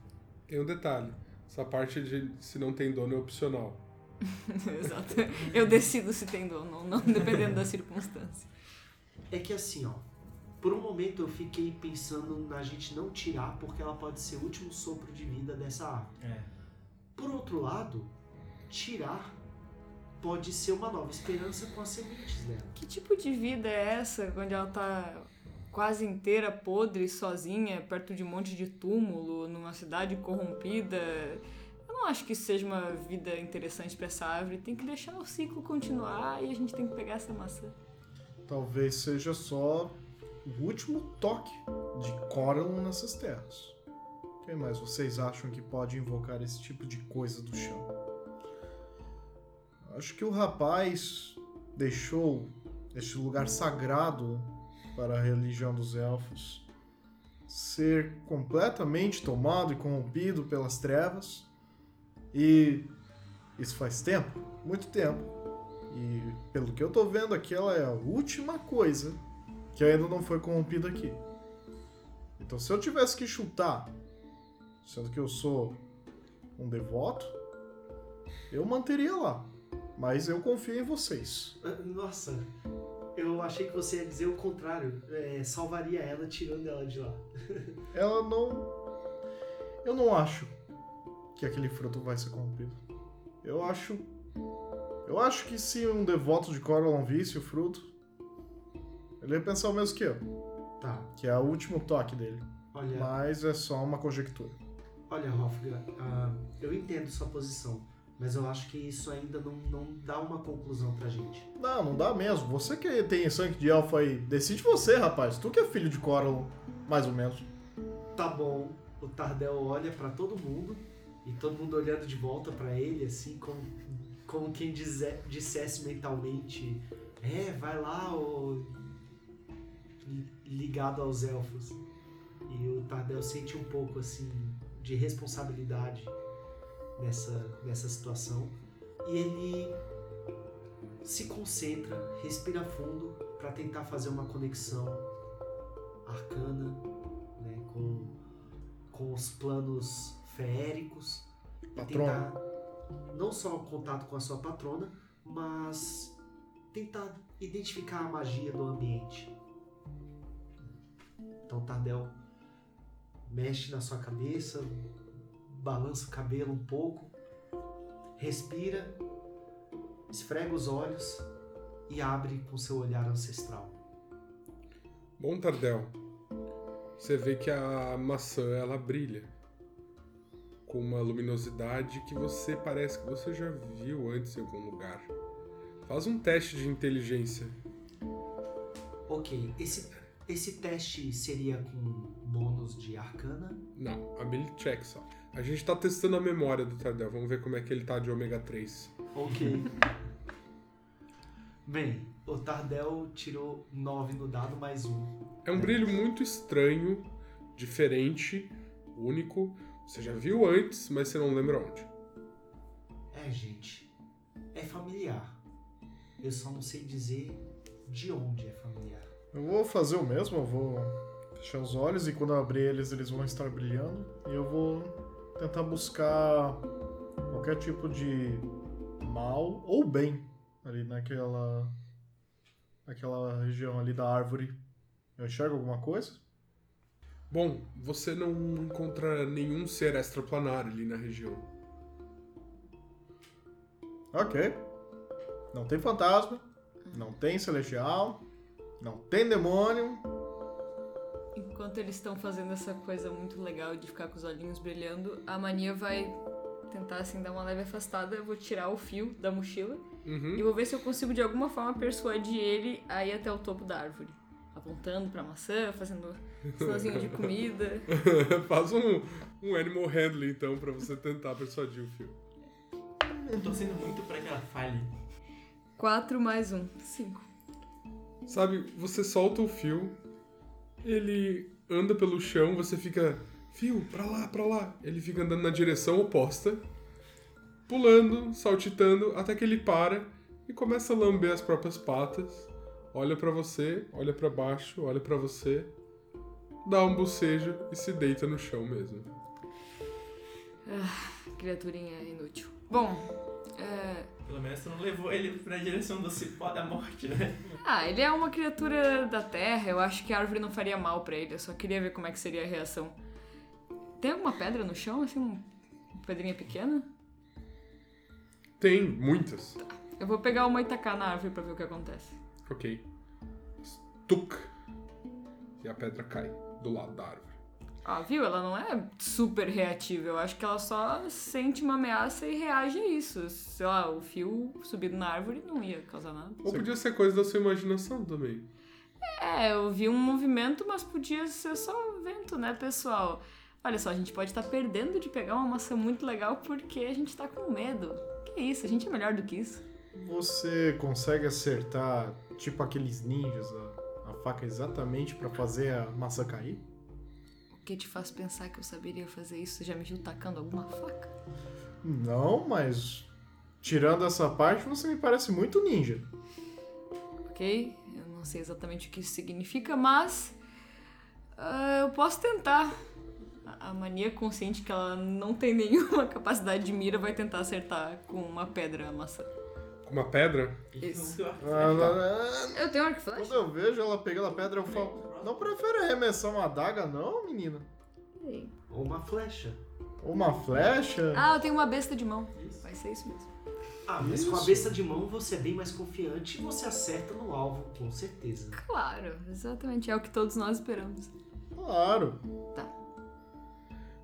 Tem um detalhe, essa parte de se não tem dono é opcional. Exato. Eu decido se tem dono ou não, dependendo da circunstância. É que assim, ó. Por um momento eu fiquei pensando na gente não tirar porque ela pode ser o último sopro de vida dessa árvore. É. Por outro lado, tirar pode ser uma nova esperança com as sementes dela. Que tipo de vida é essa, onde ela tá quase inteira podre, sozinha, perto de um monte de túmulo, numa cidade corrompida? Eu não acho que isso seja uma vida interessante pra essa árvore. Tem que deixar o ciclo continuar e a gente tem que pegar essa maçã. Talvez seja só o último toque de Coral nessas terras. Quem mais vocês acham que pode invocar esse tipo de coisa do chão? Acho que o rapaz deixou este lugar sagrado para a religião dos elfos ser completamente tomado e corrompido pelas trevas. E isso faz tempo, muito tempo. E pelo que eu tô vendo aqui, ela é a última coisa que ainda não foi corrompida aqui. Então, se eu tivesse que chutar, sendo que eu sou um devoto, eu manteria lá. Mas eu confio em vocês. Ah, Nossa, eu achei que você ia dizer o contrário. É, salvaria ela tirando ela de lá. Ela não. Eu não acho que aquele fruto vai ser corrompido. Eu acho. Eu acho que se um devoto de Coralon visse o fruto, ele ia pensar o mesmo que eu, Tá, que é o último toque dele. olha. Mas é só uma conjectura. Olha, Hofgar, ah, eu entendo sua posição, mas eu acho que isso ainda não, não dá uma conclusão pra gente. Não, não dá mesmo. Você que tem sangue de elfo aí, decide você, rapaz. Tu que é filho de Coralon, mais ou menos. Tá bom, o Tardel olha pra todo mundo e todo mundo olhando de volta pra ele, assim, como, como quem dize- dissesse mentalmente: É, vai lá, ô, li- ligado aos elfos. E o Tardel sente um pouco, assim, de responsabilidade nessa, nessa situação. E ele se concentra, respira fundo pra tentar fazer uma conexão arcana né, com, com os planos feéricos e Patrona. tentar não só o contato com a sua patrona, mas tentar identificar a magia do ambiente. Então Tardel mexe na sua cabeça, balança o cabelo um pouco, respira, esfrega os olhos e abre com seu olhar ancestral. Bom, Tardel, você vê que a maçã ela brilha com uma luminosidade que você parece que você já viu antes em algum lugar. Faz um teste de inteligência. Ok, esse, esse teste seria com bônus de arcana? Não, ability check só. A gente tá testando a memória do Tardel, vamos ver como é que ele tá de ômega 3. Ok. Bem, o Tardel tirou 9 no dado mais um. É um brilho muito estranho, diferente, único. Você já viu antes, mas você não lembra onde. É, gente, é familiar. Eu só não sei dizer de onde é familiar. Eu vou fazer o mesmo, eu vou fechar os olhos e quando eu abrir eles, eles vão estar brilhando. E eu vou tentar buscar qualquer tipo de mal ou bem ali naquela naquela região ali da árvore. Eu enxergo alguma coisa? Bom, você não encontra nenhum ser extraplanar ali na região. Ok. Não tem fantasma, não tem celestial, não tem demônio. Enquanto eles estão fazendo essa coisa muito legal de ficar com os olhinhos brilhando, a mania vai tentar assim dar uma leve afastada. Eu vou tirar o fio da mochila Uhum. e vou ver se eu consigo de alguma forma persuadir ele a ir até o topo da árvore. Apontando pra maçã, fazendo sinalzinho de comida. Faz um, um animal handling então pra você tentar persuadir o fio. Eu tô torcendo muito pra que ela falhe. 4 mais 1, 5. Sabe, você solta o fio, ele anda pelo chão, você fica, fio, pra lá, pra lá. Ele fica andando na direção oposta, pulando, saltitando, até que ele para e começa a lamber as próprias patas. Olha pra você, olha pra baixo, olha pra você, dá um bocejo e se deita no chão mesmo. Criaturinha inútil. Bom, é... Pelo menos tu não levou ele pra direção do cipó da morte, né? Ah, ele é uma criatura da terra, eu acho que a árvore não faria mal pra ele, eu só queria ver como é que seria a reação. Tem alguma pedra no chão, assim, um- uma pedrinha pequena? Tem muitas. Eu vou pegar uma e tacar na árvore pra ver o que acontece. Ok. Tuk. E a pedra cai do lado da árvore. Ah, viu? Ela não é super reativa, eu acho que ela só sente uma ameaça e reage a isso. Sei lá, o fio subido na árvore não ia causar nada. Ou podia ser coisa da sua imaginação também. É, eu vi um movimento, mas podia ser só vento, né, pessoal? Olha só, a gente pode estar perdendo de pegar uma maçã muito legal porque a gente tá com medo. Que isso, a gente é melhor do que isso. Você consegue acertar, tipo aqueles ninjas, a, a faca exatamente pra fazer a maçã cair? O que te faz pensar que eu saberia fazer isso? Você já me viu tacando alguma faca? Não, mas tirando essa parte, você me parece muito ninja. Ok? Eu não sei exatamente o que isso significa, mas. ah, eu posso tentar. A- A mania consciente que ela não tem nenhuma capacidade de mira vai tentar acertar com uma pedra a maçã. Com uma pedra? Isso. Ah, Eu tenho arco e flecha? Quando eu vejo ela pegando a pedra, eu falo: Não prefere arremessar uma adaga, não, menina? Ou uma flecha. Ou uma flecha? Ah, eu tenho uma besta de mão. Vai ser isso mesmo. Ah, mas com a Isso. besta de mão você é bem mais confiante e você acerta no alvo, com certeza. Claro, exatamente. É o que todos nós esperamos. Claro.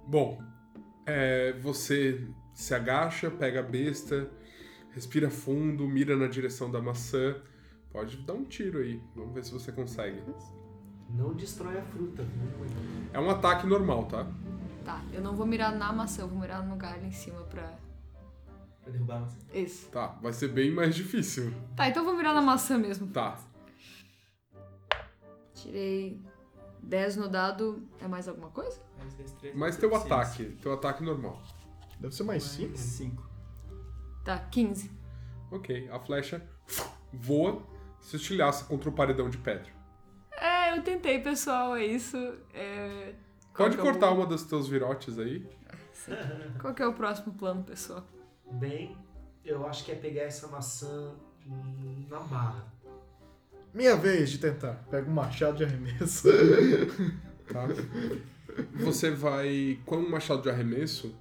Bom, é, você se agacha, pega a besta, respira fundo, mira na direção da maçã. Pode dar um tiro aí. Vamos ver se você consegue. Não destrói a fruta. viu? É um ataque normal, tá? Tá, eu não vou mirar na maçã, eu vou mirar no galho em cima pra. Pra derrubar a maçã. Isso. Tá, vai ser bem mais difícil. Tá, então eu vou mirar na maçã mesmo. Tá. Tirei 10 no dado. É mais alguma coisa? Mais destreza. Mas teu proficiência. ataque, teu ataque normal. Deve ser mais cinco. Cinco. Tá, 15. Ok, a flecha voa, se estilhaça contra o paredão de pedra. É, eu tentei, pessoal, é isso. É... Pode é o- cortar uma dos teus virotes aí. Qual que é o próximo plano, pessoal? Bem, eu acho que é pegar essa maçã na barra. Minha vez de tentar. Pega um machado de arremesso. tá? Você vai. Com um machado de arremesso,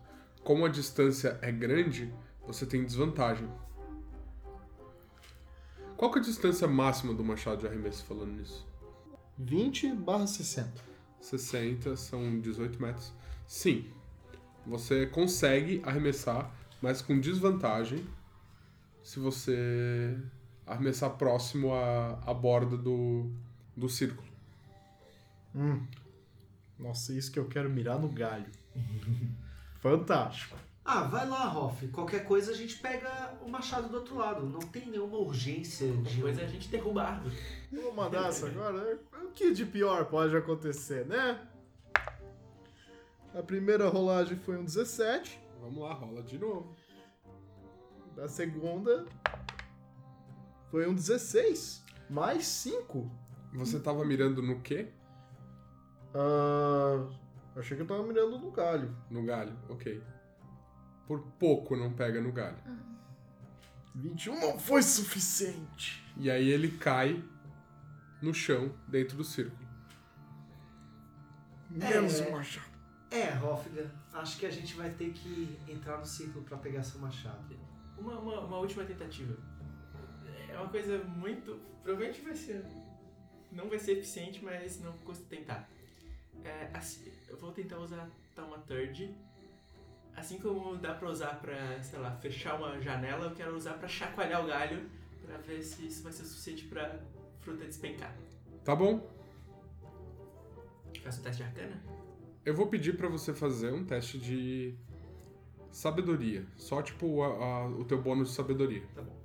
como a distância é grande, você tem desvantagem. Qual que é a distância máxima do machado de arremesso falando nisso? 20 barra 60. 60 são 18 metros. Sim, você consegue arremessar, mas com desvantagem se você arremessar próximo à, à borda do, do círculo. Hum. Nossa, isso que eu quero mirar no galho. Fantástico. Ah, vai lá, Hoff. Qualquer coisa a gente pega o machado do outro lado. Não tem nenhuma urgência de. Depois a gente derruba a árvore. Vou mandar essa agora. O que de pior pode acontecer, né? A primeira rolagem foi um 17. Vamos lá, rola de novo. Da segunda foi um 16. Mais 5. Você tava mirando no quê? Ah, achei que eu tava mirando no galho. No galho, ok. Por pouco não pega no galho. 21 não foi suficiente. E aí ele cai no chão, dentro do círculo. Menos É. um machado. É, Hofga, acho que a gente vai ter que entrar no ciclo pra pegar seu machado. Uma, uma, uma última tentativa. É uma coisa muito. Provavelmente vai ser. Não vai ser eficiente, mas não custa tentar. É, assim, eu vou tentar usar Thaumaturge. Assim como dá pra usar pra, sei lá, fechar uma janela, eu quero usar pra chacoalhar o galho pra ver se isso vai ser suficiente pra fruta despencar. Tá bom. Faço o teste de arcana? Eu vou pedir pra você fazer um teste de sabedoria. Só tipo a- a- o teu bônus de sabedoria. Tá bom.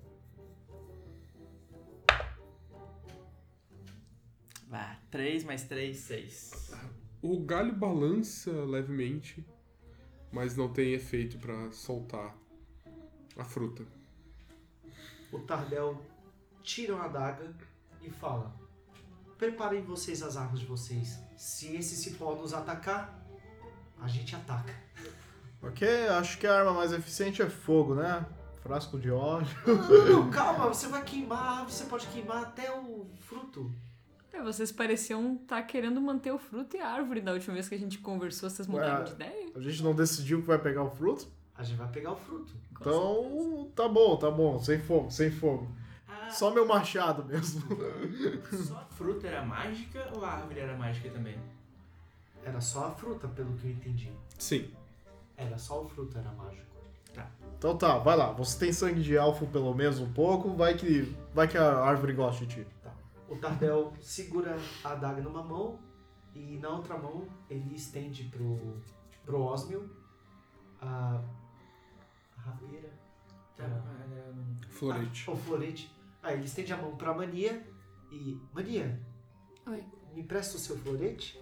Vá, 3 mais 3, 6. O galho balança levemente, mas não tem efeito pra soltar a fruta. O Tardel tira uma adaga e fala: Preparem vocês as armas de vocês. Se esse cipó nos atacar, a gente ataca. Ok, acho que a arma mais eficiente é fogo, né? Frasco de óleo. Não, calma, você vai queimar, você pode queimar até o fruto. É, vocês pareciam estar querendo manter o fruto e a árvore da última vez que a gente conversou, vocês mudaram Ué, de ideia? A gente não decidiu que vai pegar o fruto? A gente vai pegar o fruto. Com Então, tá bom, tá bom. Sem fogo, sem fogo. Ah, Só meu machado mesmo. só a fruta era mágica ou a árvore era mágica também? Era só a fruta, pelo que eu entendi. Sim. Era só o fruto, era mágico. Então tá, vai lá. Você tem sangue de elfo pelo menos um pouco, vai que, vai que a árvore gosta de ti. O Tardel segura a adaga numa mão e na outra mão ele estende pro, pro Osmio a, a rabeira. Tá, ah, Florete. Ah, o florete. Aí ele estende a mão pra Mania e. Mania, Oi. me empresta o seu florete?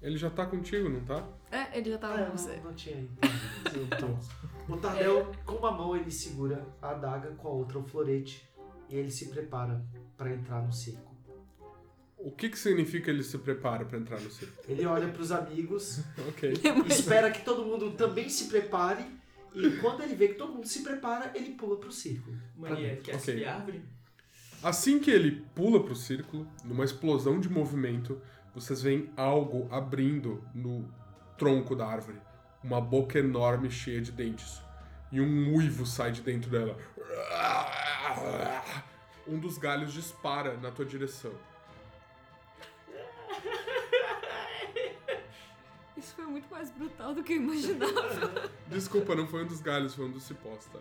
Ele já tá contigo, não tá? É, ele já tava Ah, com você. não, não tinha entendido. o Tardel, com uma mão, ele segura a adaga, com a outra o florete e ele se prepara pra entrar no circo. O que que significa ele se prepara pra entrar no circo? Ele olha pros amigos Ok. espera que todo mundo também se prepare e quando ele vê que todo mundo se prepara, ele pula pro círculo. Mania, quer Ok. subir a árvore? Assim que ele pula pro círculo, numa explosão de movimento, vocês veem algo abrindo no tronco da árvore. Uma boca enorme cheia de dentes. E um uivo sai de dentro dela. Um dos galhos dispara na tua direção. Isso foi muito mais brutal do que eu imaginava. Desculpa, não foi um dos galhos, foi um dos cipós, tá?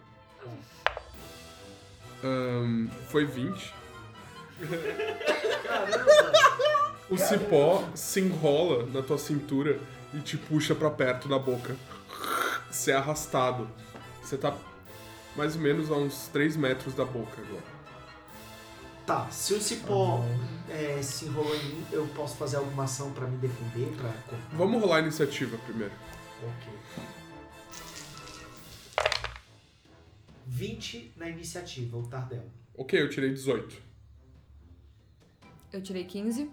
Ahn, foi 20. Caramba! O cipó se enrola na tua cintura e te puxa pra perto da boca. Você é arrastado. Você tá mais ou menos a uns 3 metros da boca agora. Tá, se o cipó é, se enrolou em mim, eu posso fazer alguma ação pra me defender, pra? Vamos rolar a iniciativa primeiro. Ok. 20 na iniciativa, o Tardel. Ok, eu tirei 18. Eu tirei 15.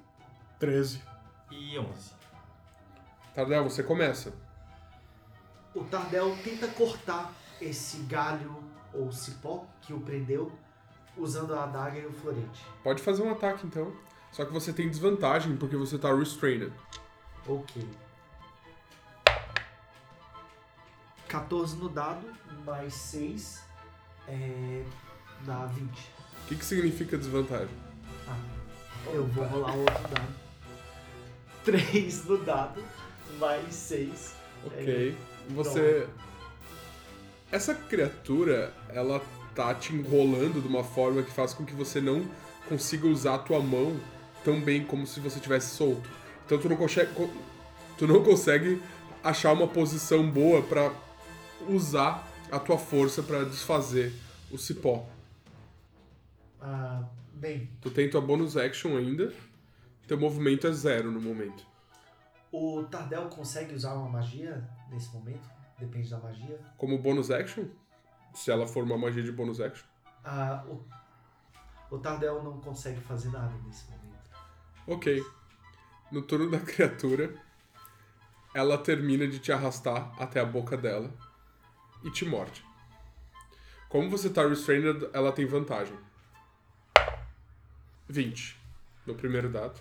13. E 11. Tardel, você começa. O Tardel tenta cortar esse galho ou cipó que o prendeu usando a adaga e o florete. Pode fazer um ataque então. Só que você tem desvantagem porque você tá restrained. Ok. 14 no dado, mais 6. É Dá 20. O que, que significa desvantagem? Ah, eu vou rolar outro dado. 3 no dado, mais 6. Ok. Você. Essa criatura, ela tá te enrolando de uma forma que faz com que você não consiga usar a tua mão tão bem como se você tivesse solto. Então tu não consegue, co- tu não consegue achar uma posição boa pra usar a tua força pra desfazer o cipó. Ah, bem, Tu tem tua bonus action ainda. Teu movimento é zero no momento. o Tardel consegue usar uma magia nesse momento? Depende da magia. Como bonus action, se ela for uma magia de bonus action. Ah, o, o Tardel não consegue fazer nada nesse momento. Ok. No turno da criatura, ela termina de te arrastar até a boca dela e te morde. Como você tá restrained, ela tem vantagem. 20 no primeiro dado.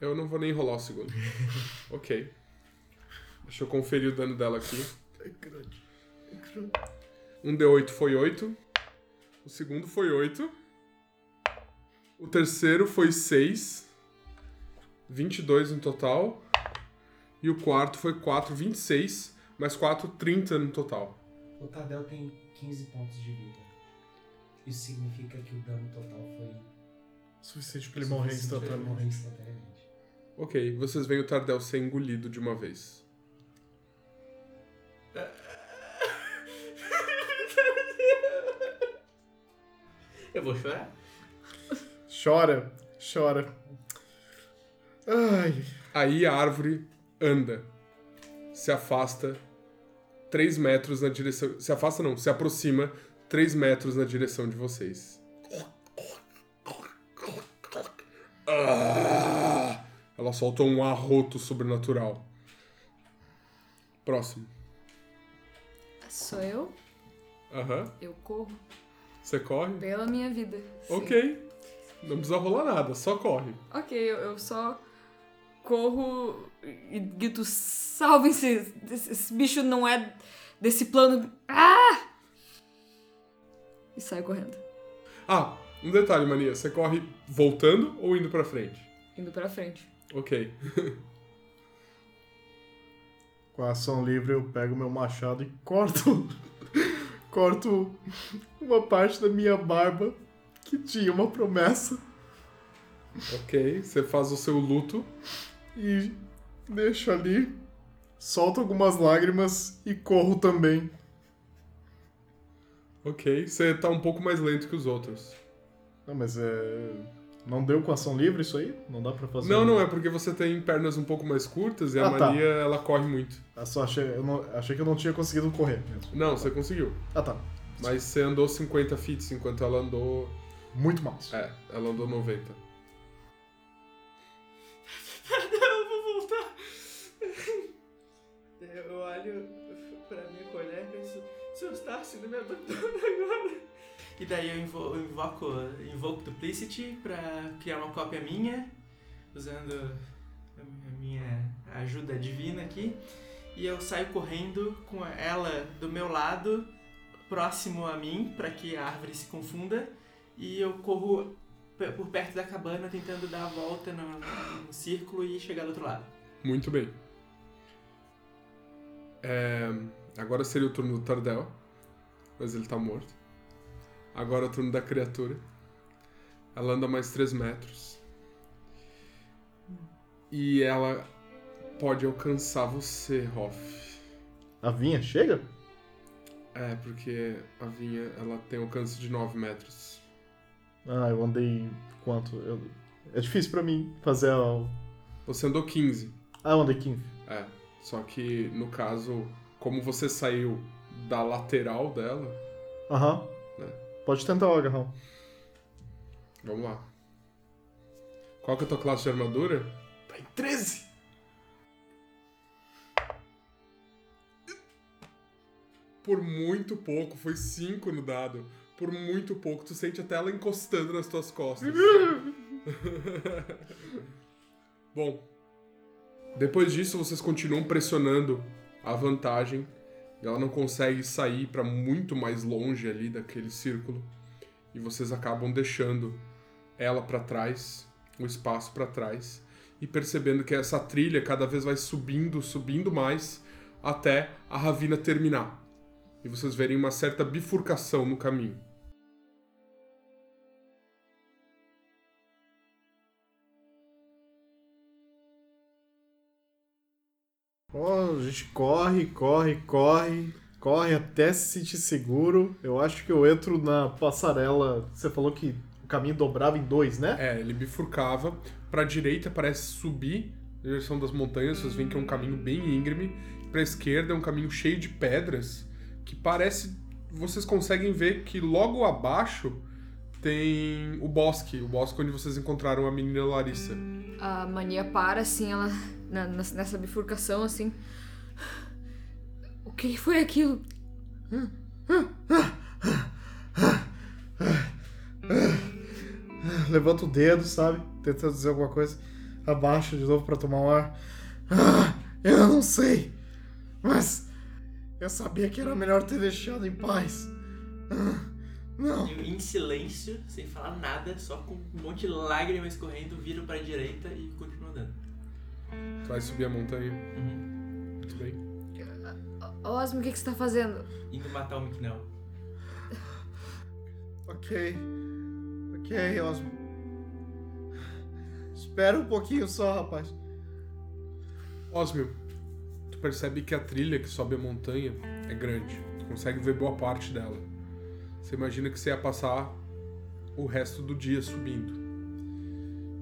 Eu não vou nem rolar o segundo. ok. Deixa eu conferir o dano dela aqui. Um D8 foi 8. O segundo foi 8. O terceiro foi 6. 22 no total. E o quarto foi 4, 26. Mais 4, 30 no total. O Tardel tem 15 pontos de vida. Isso significa que o dano total foi. Suficiente pra ele morrer instantaneamente. Ok, vocês veem o Tardel ser engolido de uma vez. Eu vou chorar. Chora, chora. Ai. Aí a árvore anda. Se afasta 3 metros na direção. Se afasta não, se aproxima 3 metros na direção de vocês. Ah! Ela solta um arroto sobrenatural. Próximo. Sou eu? Aham. Eu corro Você corre? pela minha vida. sim. Ok. Não precisa rolar nada, só corre. Ok, eu, eu só corro e grito: salvem-se! Esse, esse bicho não é desse plano. Ah! E saio correndo, Ah, um detalhe, Mania. Você corre voltando ou indo pra frente? indo pra frente. Ok. Com a ação livre eu pego meu machado e corto. Corto uma parte da minha barba que tinha uma promessa Ok. Você faz o seu luto. e deixo ali. Solto algumas lágrimas e corro também. Ok. Você tá um pouco mais lento que os outros. Não, mas é. Não deu com ação livre isso aí? Não dá pra fazer? Não, não, é porque você tem pernas um pouco mais curtas e a Ah, tá. Ela corre muito. Eu só achei, eu não- achei que eu não tinha conseguido correr mesmo. Não, você conseguiu. Ah, tá. Mas você andou 50 feet, enquanto ela andou... Muito mais. É, ela andou 90. Eu vou voltar. Eu olho pra minha colega e penso, seu Starcy não me abandona agora. E daí eu invo- eu invoco, invoco Duplicity pra criar uma cópia minha, usando a minha ajuda divina aqui. E eu saio correndo com ela do meu lado, próximo a mim, pra que a árvore se confunda. E eu corro por perto da cabana, tentando dar a volta no, no- no círculo e chegar do outro lado. Muito bem. É, Agora seria o turno do Tardel. Mas ele tá morto. Agora é o turno da criatura. Ela anda mais 3 metros. E ela pode alcançar você, Hoff. A vinha chega? É, porque a vinha ela tem alcance de 9 metros. Ah, eu andei quanto? Eu- É difícil pra mim fazer a. Você andou 15. Ah, eu andei 15. É. Só que no caso, como você saiu da lateral dela, Aham. Pode tentar o agarrão. vamos lá. Qual que é a tua classe de armadura? Tá em 13! Por muito pouco, foi 5 no dado. Por muito pouco, tu sente até ela encostando nas tuas costas. Bom, depois disso vocês continuam pressionando a vantagem. Ela não consegue sair pra muito mais longe ali daquele círculo. e vocês acabam deixando ela para trás, o espaço para trás e percebendo que essa trilha cada vez vai subindo, subindo mais até a ravina terminar. E vocês verem uma certa bifurcação no caminho. Ó, a gente corre, corre, corre, corre até se sentir seguro. Eu acho que eu entro na passarela. Você falou que o caminho dobrava em dois, né? É, ele bifurcava. Pra direita parece subir na direção das montanhas, vocês veem que é um caminho bem íngreme. Pra esquerda é um caminho cheio de pedras, que parece. Vocês conseguem ver que logo abaixo tem o bosque, o bosque onde vocês encontraram a menina Larissa. A mania para, assim, ela. na- nessa bifurcação, assim. O que foi aquilo? Levanta o dedo, sabe? Tentando dizer alguma coisa. Abaixa de novo pra tomar um ar. Eu não sei. Mas eu sabia que era melhor ter deixado em paz. Não. Em silêncio, sem falar nada, só com um monte de lágrimas escorrendo, viro pra direita e continuo andando. Tu vai subir a montanha. Uhum. Muito bem. Osmo, o que, que você tá fazendo? Indo matar o Miknell. Ok. Ok, Osmo. Espera um pouquinho só, rapaz. Osmio, tu percebe que a trilha que sobe a montanha é grande. Tu consegue ver boa parte dela. Você imagina que você ia passar o resto do dia subindo.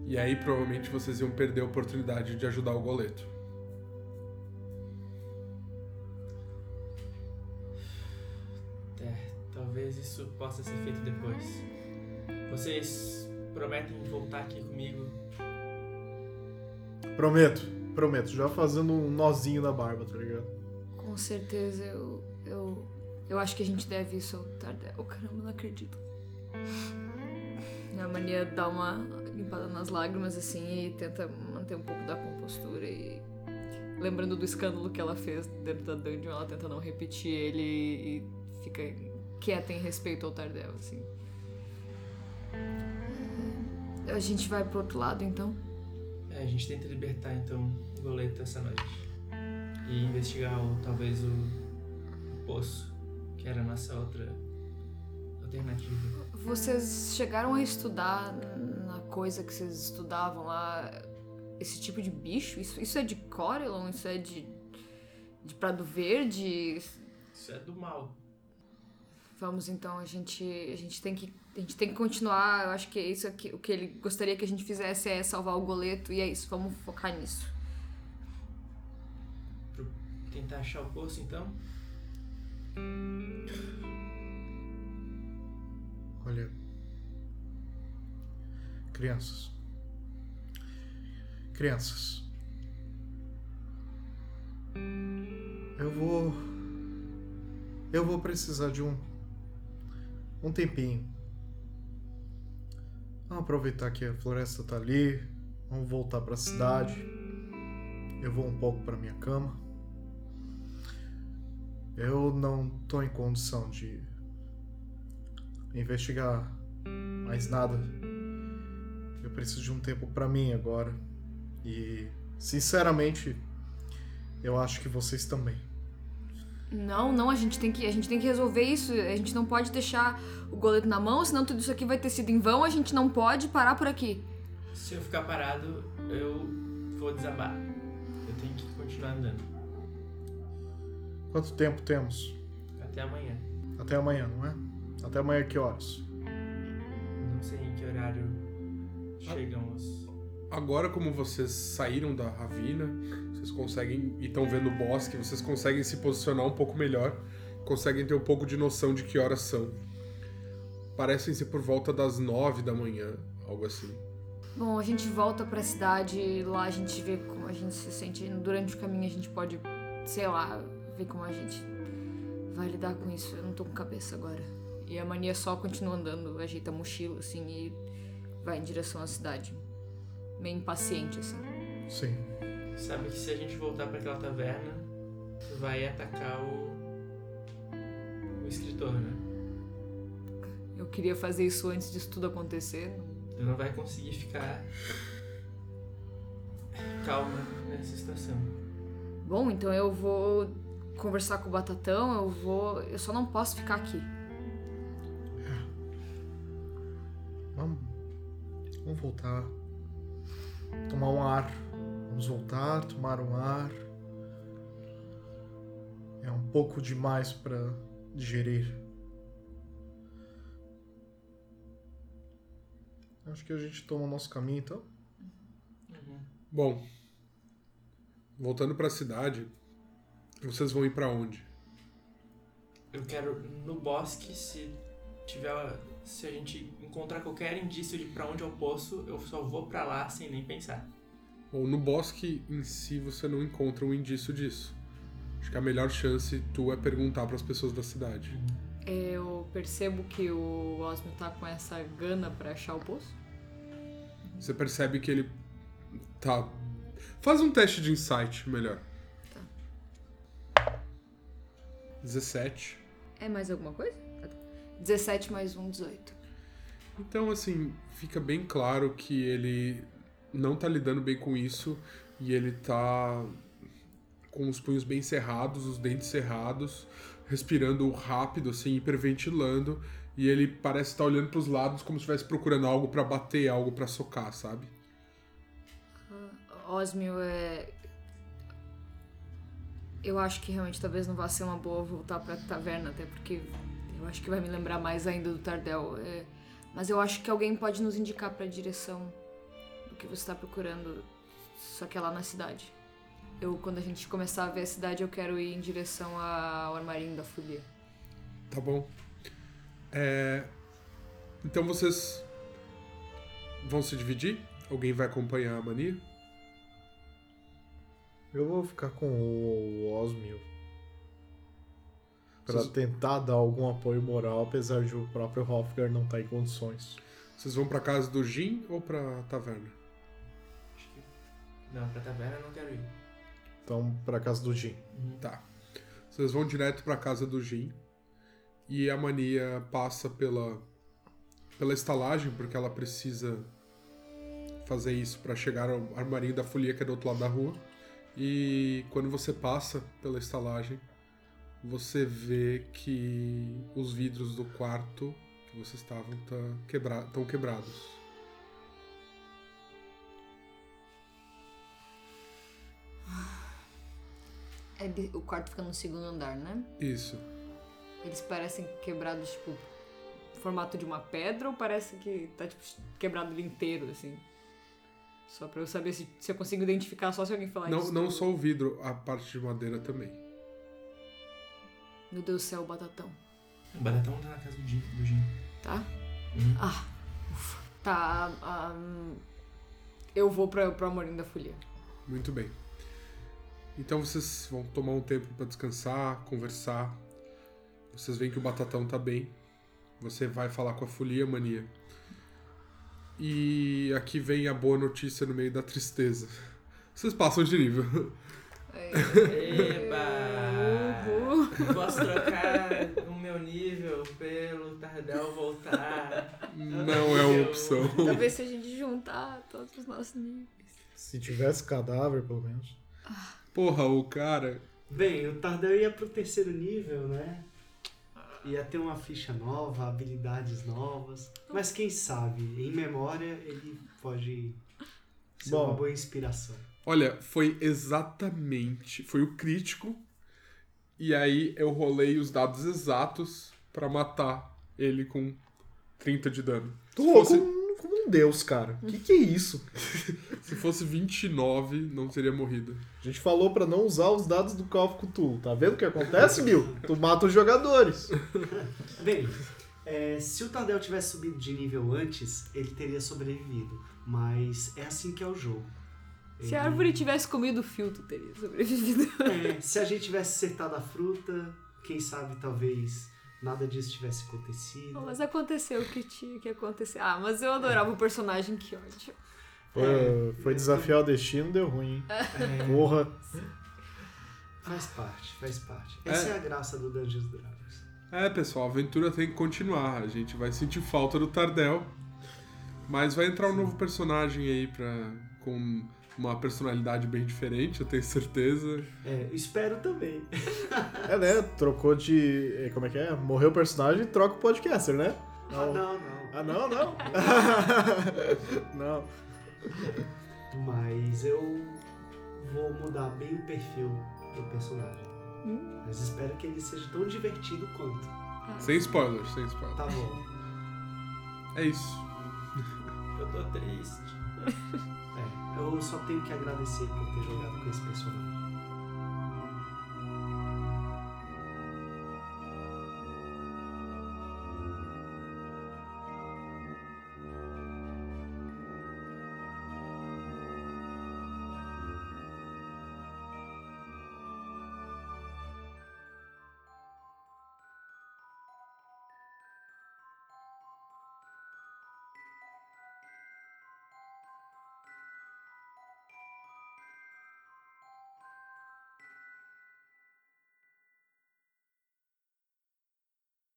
E aí provavelmente vocês iam perder a oportunidade de ajudar o goleto. É, talvez isso possa ser feito depois. Vocês prometem voltar aqui comigo? Prometo, prometo. Já fazendo um nozinho na barba, tá ligado? Com certeza, eu. Eu, eu acho que a gente deve soltar. Oh, caramba, não acredito. A mania dá uma limpada nas lágrimas, assim, e tenta manter um pouco da compostura. E lembrando do escândalo que ela fez dentro da dungeon, ela tenta não repetir ele e fica quieta em respeito ao Tardel, assim. A gente vai pro outro lado, então? É, a gente tenta libertar então o Goleto essa noite. E investigar talvez o, o poço, que era a nossa outra alternativa. Vocês chegaram a estudar na coisa que vocês estudavam lá esse tipo de bicho? Isso, isso é de Corelon? Isso é de, de Prado Verde? Isso é do mal. Vamos então, a gente, a gente tem que a gente tem que continuar. Eu acho que é isso aqui, o que ele gostaria que a gente fizesse é salvar o goleto e é isso. Vamos focar nisso. Tentar achar o poço então? Olha. Crianças. Crianças. Eu vou. Eu vou precisar de um. Um tempinho. Vamos aproveitar que a floresta tá ali. Vamos voltar para a cidade. Eu vou um pouco para minha cama. Eu não tô em condição de investigar mais nada. Eu preciso de um tempo para mim agora. E, sinceramente, eu acho que vocês também. Não, não, a gente tem que a gente tem que resolver isso. A gente não pode deixar o goleto na mão, senão tudo isso aqui vai ter sido em vão. A gente não pode parar por aqui. Se eu ficar parado, eu vou desabar. Eu tenho que continuar andando. Quanto tempo temos? Até amanhã. Até amanhã, não é? Até amanhã que horas? Não sei em que horário chegam os. Agora, como vocês saíram da ravina, vocês conseguem e estão vendo o bosque, vocês conseguem se posicionar um pouco melhor, conseguem ter um pouco de noção de que horas são. Parecem ser por volta das nove da manhã, algo assim. Bom, a gente volta pra cidade, lá a gente vê como a gente se sente. Durante o caminho a gente pode, sei lá, ver como a gente vai lidar com isso. Eu não tô com cabeça agora. E a mania só continua andando, ajeita a mochila, assim, e vai em direção à cidade. Meio impaciente, assim. Sim. Sabe que se a gente voltar pra aquela taverna, vai atacar o. o escritor, né? Eu queria fazer isso antes disso tudo acontecer. Tu não vai conseguir ficar calma nessa situação. Bom, então eu vou conversar com o Batatão, eu vou. Eu só não posso ficar aqui. Vamos, vamos voltar. Tomar um ar. Vamos voltar, tomar um ar. É um pouco demais para digerir. Acho que a gente toma o nosso caminho então. Bom, voltando pra cidade, vocês vão ir pra onde? Eu quero no bosque, se tiver. Se a gente encontrar qualquer indício de pra onde eu posso, eu só vou pra lá sem nem pensar. Bom, no bosque em si você não encontra um indício disso. Acho que a melhor chance tu é perguntar pras pessoas da cidade. Eu percebo que o Osmo tá com essa gana pra achar o poço. Você percebe que ele tá. Faz um teste de insight melhor. 17. É mais alguma coisa? 17 mais um, 18. Então, assim, fica bem claro que ele não tá lidando bem com isso e ele tá com os punhos bem cerrados, os dentes cerrados, respirando rápido, assim, hiperventilando. E ele parece estar olhando pros lados como se estivesse procurando algo pra bater, algo pra socar, sabe? Osmio é. Eu acho que realmente talvez não vá ser uma boa voltar pra taverna, até porque eu acho que vai me lembrar mais ainda do Tardel. É, Mas eu acho que alguém pode nos indicar pra direção do que você tá procurando, só que é lá na cidade. Eu, quando a gente começar a ver a cidade, eu quero ir em direção ao armarinho da folia. Tá bom. É, Então vocês vão se dividir? Alguém vai acompanhar a mania? Eu vou ficar com o Osmio. Pra Vocês- tentar dar algum apoio moral, apesar de o próprio Hofgar não estar em condições. Vocês vão pra casa do Jin ou pra taverna? Acho que. Não, pra taverna eu não quero ir. Então, pra casa do Jin. Tá. Vocês vão direto pra casa do Jin. E a mania passa pela pela estalagem, porque ela precisa fazer isso pra chegar ao armarinho da folia que é do outro lado da rua. E quando você passa pela estalagem, você vê que os vidros do quarto que vocês estavam tá quebra estão quebrados. É o quarto fica no segundo andar, né? Isso. Eles parecem quebrados, tipo, formato de uma pedra ou parece que tá, tipo, quebrado inteiro, assim? Só pra eu saber se, se eu consigo identificar só se alguém falar Não, isso. não só o vidro, a parte de madeira também. Meu Deus do céu, batatão. O Batatão tá na casa do Jin. Do Jin. Tá? Uhum. Ah, ufa. Tá, hum, eu vou pra, pro Amorim da Folia. Muito bem. Então vocês vão tomar um tempo para descansar, conversar. Vocês veem que o Batatão tá bem. Você vai falar com a Folia Mania. E aqui vem a boa notícia no meio da tristeza. Vocês passam de nível. Eba! Posso trocar o meu nível pelo Tardel voltar? Não é uma opção. Talvez se a gente juntar todos os nossos níveis. Se tivesse cadáver, pelo menos. Porra, o cara. Bem, o Tardel ia pro terceiro nível, né? Ia ter uma ficha nova, habilidades novas. Mas quem sabe, em memória, ele pode ser Bom. uma boa inspiração. Olha, foi exatamente. Foi o crítico. E aí eu rolei os dados exatos para matar ele com 30 de dano. Tu Se fosse- deus, cara. Que que é isso? Se fosse 29, não teria morrido. A gente falou pra não usar os dados do Call of Cthulhu. Tá vendo o que acontece, Bill? Tu mata os jogadores. Bem, é, se o Tardel tivesse subido de nível antes, ele teria sobrevivido. Mas é assim que é o jogo. Se a árvore tivesse comido o fio, tu teria sobrevivido. É, se a gente tivesse acertado a fruta, quem sabe talvez nada disso tivesse acontecido. Mas aconteceu o que tinha que acontecer. Ah, mas eu adorava o personagem, que ódio. Foi, É. foi desafiar o destino, deu ruim, hein? É, Porra. faz parte, faz parte. Essa é. a graça do Dungeons Dragons. É, pessoal, a aventura tem que continuar. A gente vai sentir falta do Tardel. Mas vai entrar um novo personagem aí pra, com uma personalidade bem diferente, eu tenho certeza. É, espero também. É, né? Trocou de. eh, Como é que é? Morreu o personagem e troca o podcaster, né? Ah, não, não. Ah, não, não? não. Mas eu vou mudar bem o perfil do personagem. Mas espero que ele seja tão divertido quanto. Sem spoilers, sem spoilers. Tá bom. É isso. Eu tô triste. Eu só tenho que agradecer por ter jogado com esse personagem.